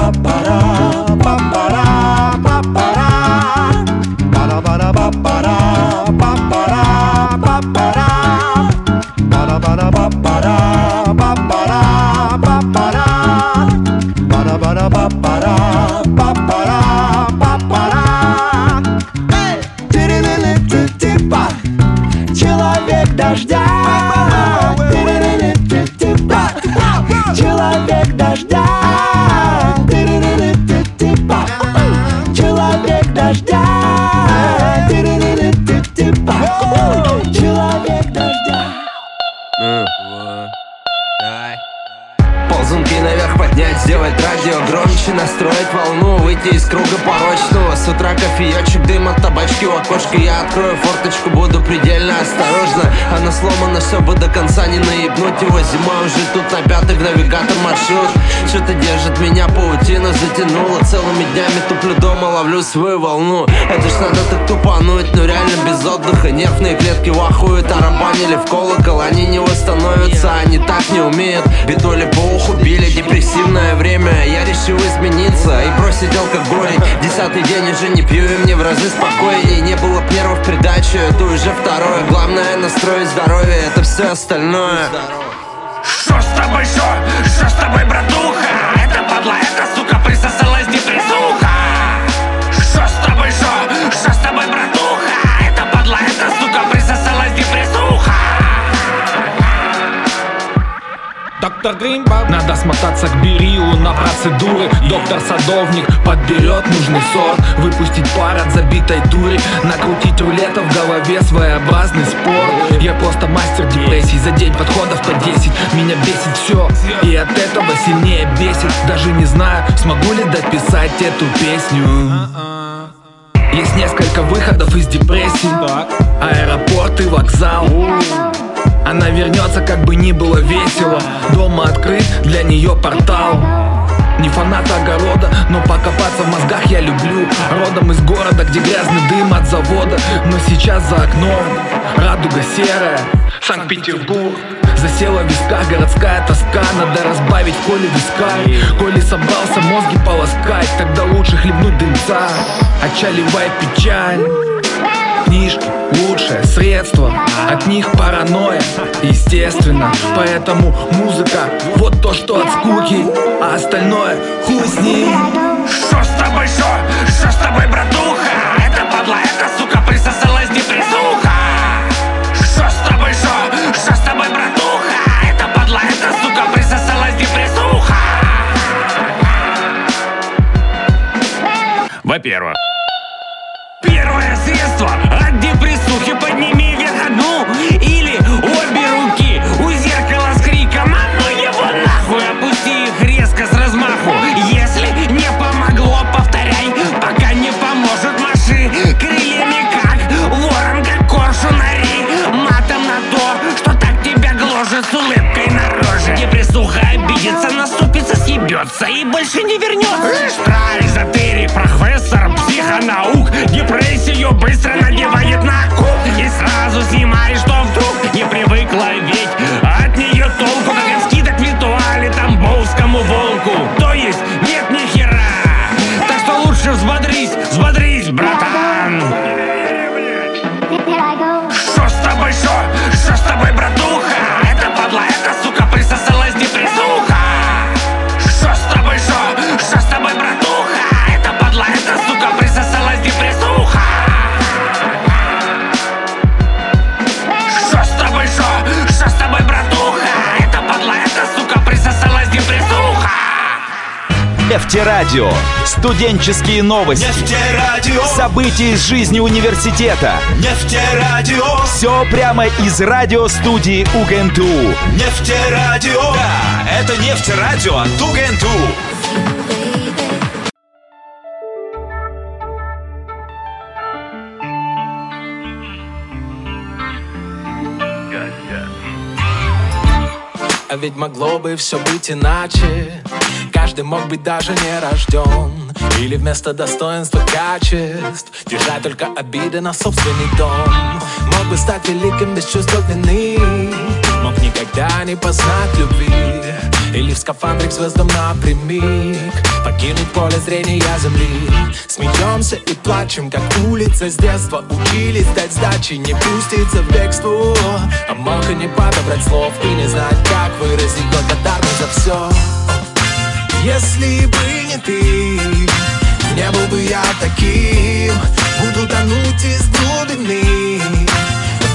выйти из круга порочного утра кофеечек, дым от табачки у окошка. Я открою форточку, буду предельно осторожно Она сломана, все бы до конца не наебнуть его. Зимой уже тут на пятых навигатор маршрут. Что-то держит меня, паутина затянула. Целыми днями туплю дома, ловлю свою волну. Это ж надо так тупануть, но реально без отдыха. Нервные клетки вахуют, тарабанили в колокол. Они не восстановятся, они так не умеют. Битули по уху били, депрессивное время. Я решил измениться и бросить алкоголь. Десятый день уже не пью и мне в разы спокойней Не было б нервов придачу, это уже второе Главное настроить здоровье, это все остальное Что с тобой, что? Что с тобой, братуха? Доктор Гринбаум. Надо смотаться к Берилу на процедуры Доктор Садовник подберет нужный сорт. Выпустить пар от забитой дури. Накрутить рулета в голове своеобразный спорт Я просто мастер депрессий. За день подходов по 10 Меня бесит все И от этого сильнее бесит. Даже не знаю, смогу ли дописать эту песню. Есть несколько выходов из депрессии. Аэропорт и вокзал Она вернется, как бы ни было весело. Дома открыт для нее портал. Не фанат огорода, но покопаться в мозгах я люблю. Родом из города, где грязный дым от завода. Но сейчас за окном радуга серая. Санкт-Петербург. Засела в висках городская тоска. Надо разбавить в коле виска Коли собрался мозги полоскать Тогда лучше хлебнуть дымца. Отчаливай печаль Книжки – лучшее средство От них паранойя, естественно Поэтому музыка – вот то, что от скуки А остальное – хуй с ним Что с тобой, шо? Что с тобой, братуха? Это падла, эта сука присосалась депрессуха Что с тобой, шо? Что с тобой, братуха? Это падла, эта сука присосалась депрессуха Во-первых съебется И больше не вернется Штраф, эзотерик, профессор психонаук Депрессию быстро надевает на кук И сразу снимаешь, что Нефтерадио. Студенческие новости. Нефтерадио. События из жизни университета. Нефтерадио. Все прямо из радиостудии УГНТУ. Нефтерадио. Да, это нефтерадио от УГНТУ. А ведь могло бы все быть иначе Каждый мог быть даже не рожден Или вместо достоинства качеств Держать только обиды на собственный дом. Мог бы стать великим без чувства вины. Мог никогда не познать любви. Или в скафандре к звездам напрямик. Покинуть поле зрения земли. Смеемся и плачем, как улица с детства. Учились дать сдачи, не пуститься в бегство. А мог и не подобрать слов И не знать, как выразить благодарность за все Если бы не ты Не был бы я таким. Буду тонуть из глубины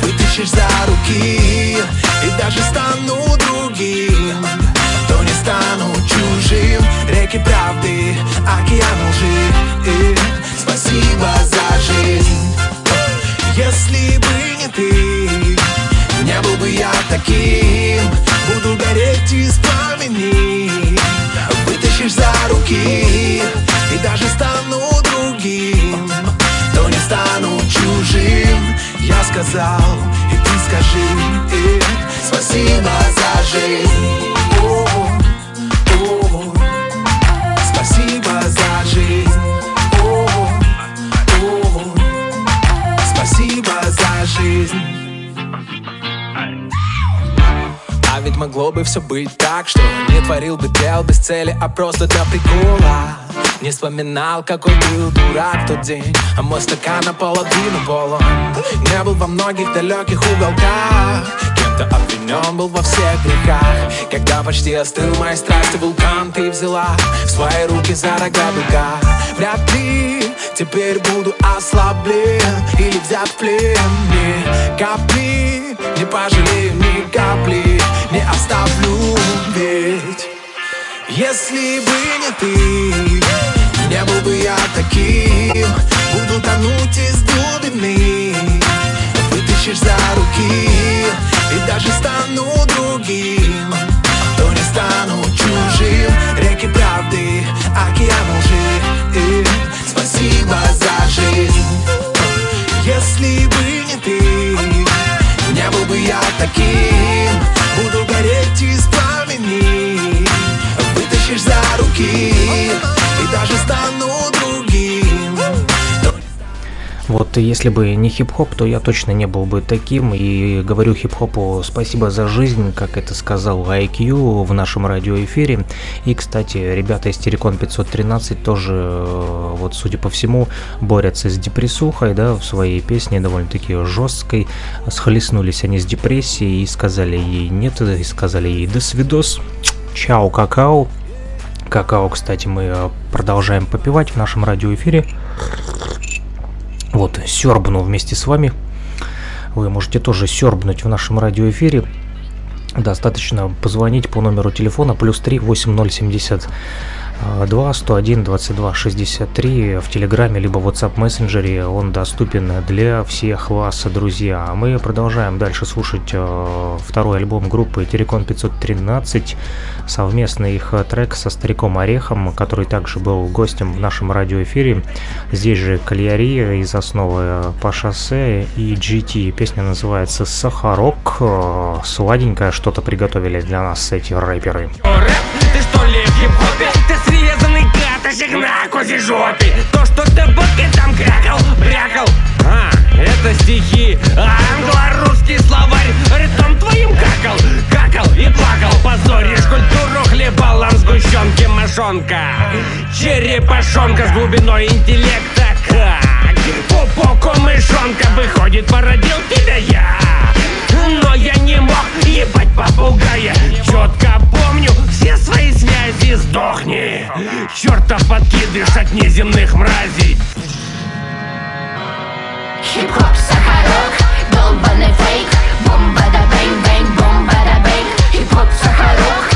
Вытащишь за руки И даже стану другим. То не стану чужим Реки правды, океан лжи. И Спасибо за жизнь. Если бы не ты Не был бы я таким. Буду гореть из пламени Вытащишь за руки И даже стану другим То не стану чужим. Я сказал, и ты скажи э, Спасибо за жизнь. О, о, Спасибо за жизнь. О, о, Спасибо за жизнь А ведь могло бы все быть так, что Не творил бы дел без цели, а просто для прикола. Не вспоминал, какой был дурак тот день А мой стакан наполовину полон. Не был во многих далеких уголках Кем-то обвинен был во всех грехах. Когда почти остыл мои страсти вулкан Ты взяла в свои руки за рога быка. Вряд ли теперь буду ослаблен Или взят в плен. Ни капли не пожалею ни капли Не оставлю. Ведь Если бы не ты Не был бы я таким. Буду тонуть из глубины Вытащишь за руки И даже стану другим То не стану чужим. Реки правды, океан лжи И Спасибо за жизнь. Если бы не ты Не был бы я таким. Буду гореть из пламени Вытащишь за руки Вот если бы не хип-хоп, то я точно не был бы таким. И говорю хип-хопу спасибо за жизнь, как это сказал IQ в нашем радиоэфире. И, кстати, ребята из Терекон 513 тоже, э, вот судя по всему, борются с депрессухой, да, в своей песне довольно-таки жесткой. Схлестнулись они с депрессией и сказали ей нет, и сказали ей до свидос, чао, какао. Какао, кстати, мы э, продолжаем попивать в нашем радиоэфире. Вот, сербну вместе с вами. Вы можете тоже сербнуть в нашем радиоэфире. Достаточно позвонить по номеру телефона плюс 3 8070 2 101 22 63 в Телеграме либо в WhatsApp мессенджере. Он доступен для всех вас, друзья. А мы продолжаем дальше слушать э, второй альбом группы Терекон 513. Совместный их трек со стариком Орехом, который также был гостем в нашем радиоэфире. Здесь же Кальяри из основы по шоссе и GT. Песня называется Сахарок. Сладенькое что-то приготовили для нас эти рэперы. Ты что ли каточек на козе жопе. То, что ты бабки там крякал, брякал. А, это стихи. Англо-русский словарь Ритм твоим какал, какал и плакал. Позоришь культуру хлебалом сгущенки мошонка. Черепашонка с глубиной интеллекта как Пупоку мышонка Выходит, породил тебя я. Но я не мог ебать попугая. Четко помню все свои связи Сдохни, чертов подкидыш от неземных мразей. Хип-хоп, сахарок, долбаный фейк. Бомба да бэнг, бэнг, бомба да бэнг Хип-хоп, сахарок,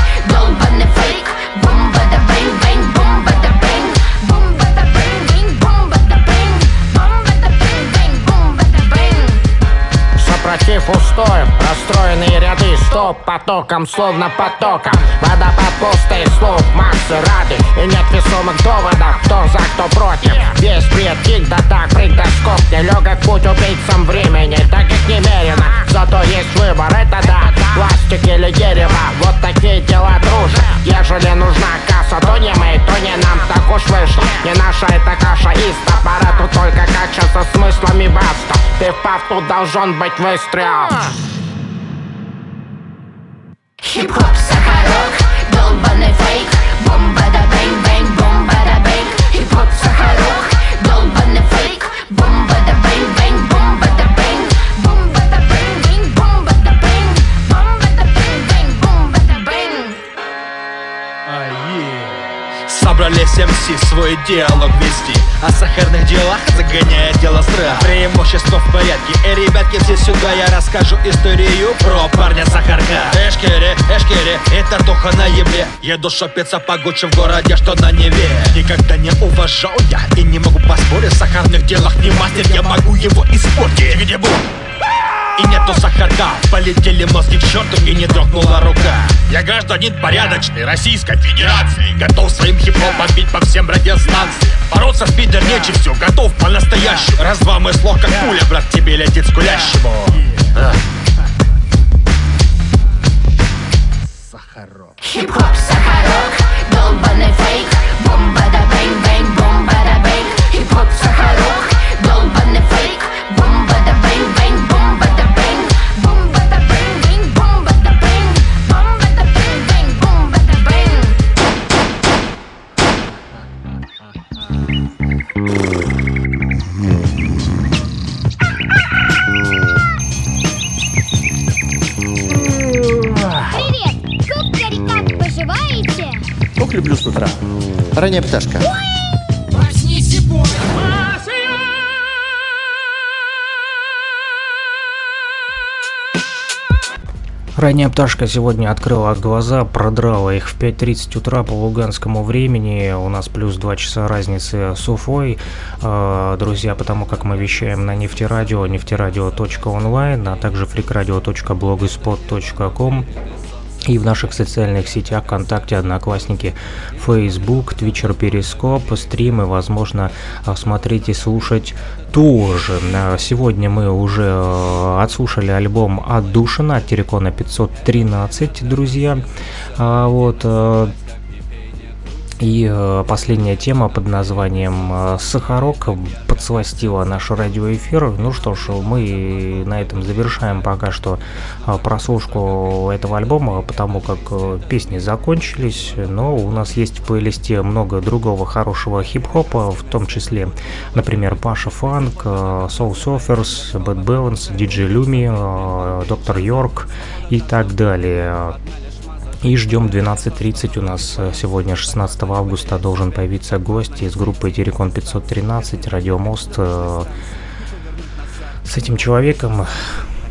Сопротив устоев, расстроенные ряды Стоп потоком, словно потоком. Водопад пустых слов, массы рады И нет весомых доводов, кто за, кто против. Весь бред, кик да так, прыг да скок. Нелегок путь убийцам времени, так как немерено. Зато есть выбор, это да, пластик или дерево. Вот такие дела дружат Ежели нужна касса, то не мы, то не нам. Так уж вышло, не наша эта каша из топора Тут только со смыслами баста. Ты впав, тут должен быть выстрел Хип-хоп, сахарок, долбаный фейк Бомба да МС свой диалог вести. О сахарных делах загоняя дело страх Преимущество в порядке. И ребятки все сюда я расскажу историю Про парня сахарка. Эшкере, эшкере, это туха на ебле. Еду шопиться по Гуччи в городе, что на Неве. Никогда не уважал я и не могу поспорить. В сахарных делах не мастер, я могу его испортить. Где был? И нету сахарка. Полетели мозги к черту и не дрогнула рука. Я гражданин порядочный Российской Федерации. Готов своим хип-хопом бить по всем радиостанциям. Бороться с пидор нечистью Готов по-настоящему. Мы слов как пуля Брат тебе летит с гулящему А. Хип-хоп, сахарок, долбаный фейк. Бомба да бэнг, бэнг, бомба да бэнг Хип-хоп, сахарок, Ранняя пташка. Ранняя пташка сегодня открыла глаза, продрала их в 5.30 утра по луганскому времени. У нас плюс 2 часа разницы с Уфой. Э, Друзья, потому как мы вещаем на нефтерадио, нефтерадио.онлайн, а также фликрадио.блогспот.ком и в наших социальных сетях ВКонтакте, Одноклассники, Facebook, Твичер, Перископ, стримы, возможно, смотреть и слушать тоже. Сегодня мы уже э, отслушали альбом «Отдушина» от Терекона 513, друзья. А, Вот, э, И э, последняя тема под названием э, «Сахарок» подсластила наш радиоэфир. Ну что ж, мы на этом завершаем пока что э, прослушку этого альбома, потому как песни закончились, но у нас есть в плейлисте много другого хорошего хип-хопа, в том числе, например, Паша Фанк, Soul Surfers, Bad Balance, DJ Lumi, Доктор Йорк и так далее. И ждем 12.30 у нас э, сегодня, 16 августа, должен появиться гость из группы Терекон 513, Радиомост. э, С этим человеком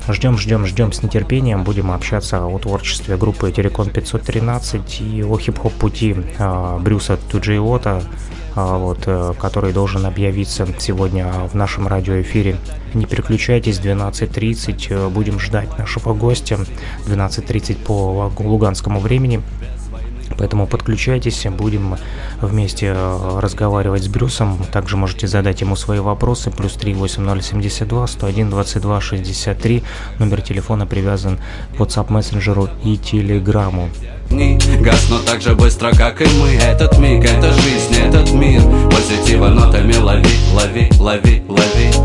ждем, ждем, ждем с нетерпением. Будем общаться о творчестве группы Терекон 513 и о хип-хоп пути э, Брюса Туджиота, а, вот, э, который должен объявиться сегодня в нашем радиоэфире. Не переключайтесь, 12.30, э, будем ждать нашего гостя, 12.30 по Луг- луганскому времени. Поэтому подключайтесь, будем вместе э, разговаривать с Брюсом. Также можете задать ему свои вопросы. Плюс 38072 101 22 63. Номер телефона привязан к WhatsApp мессенджеру и Телеграмму. Гаснут так же быстро, как и мы Этот миг, это жизнь, этот мир Позитива нотами лови, лови, лови, лови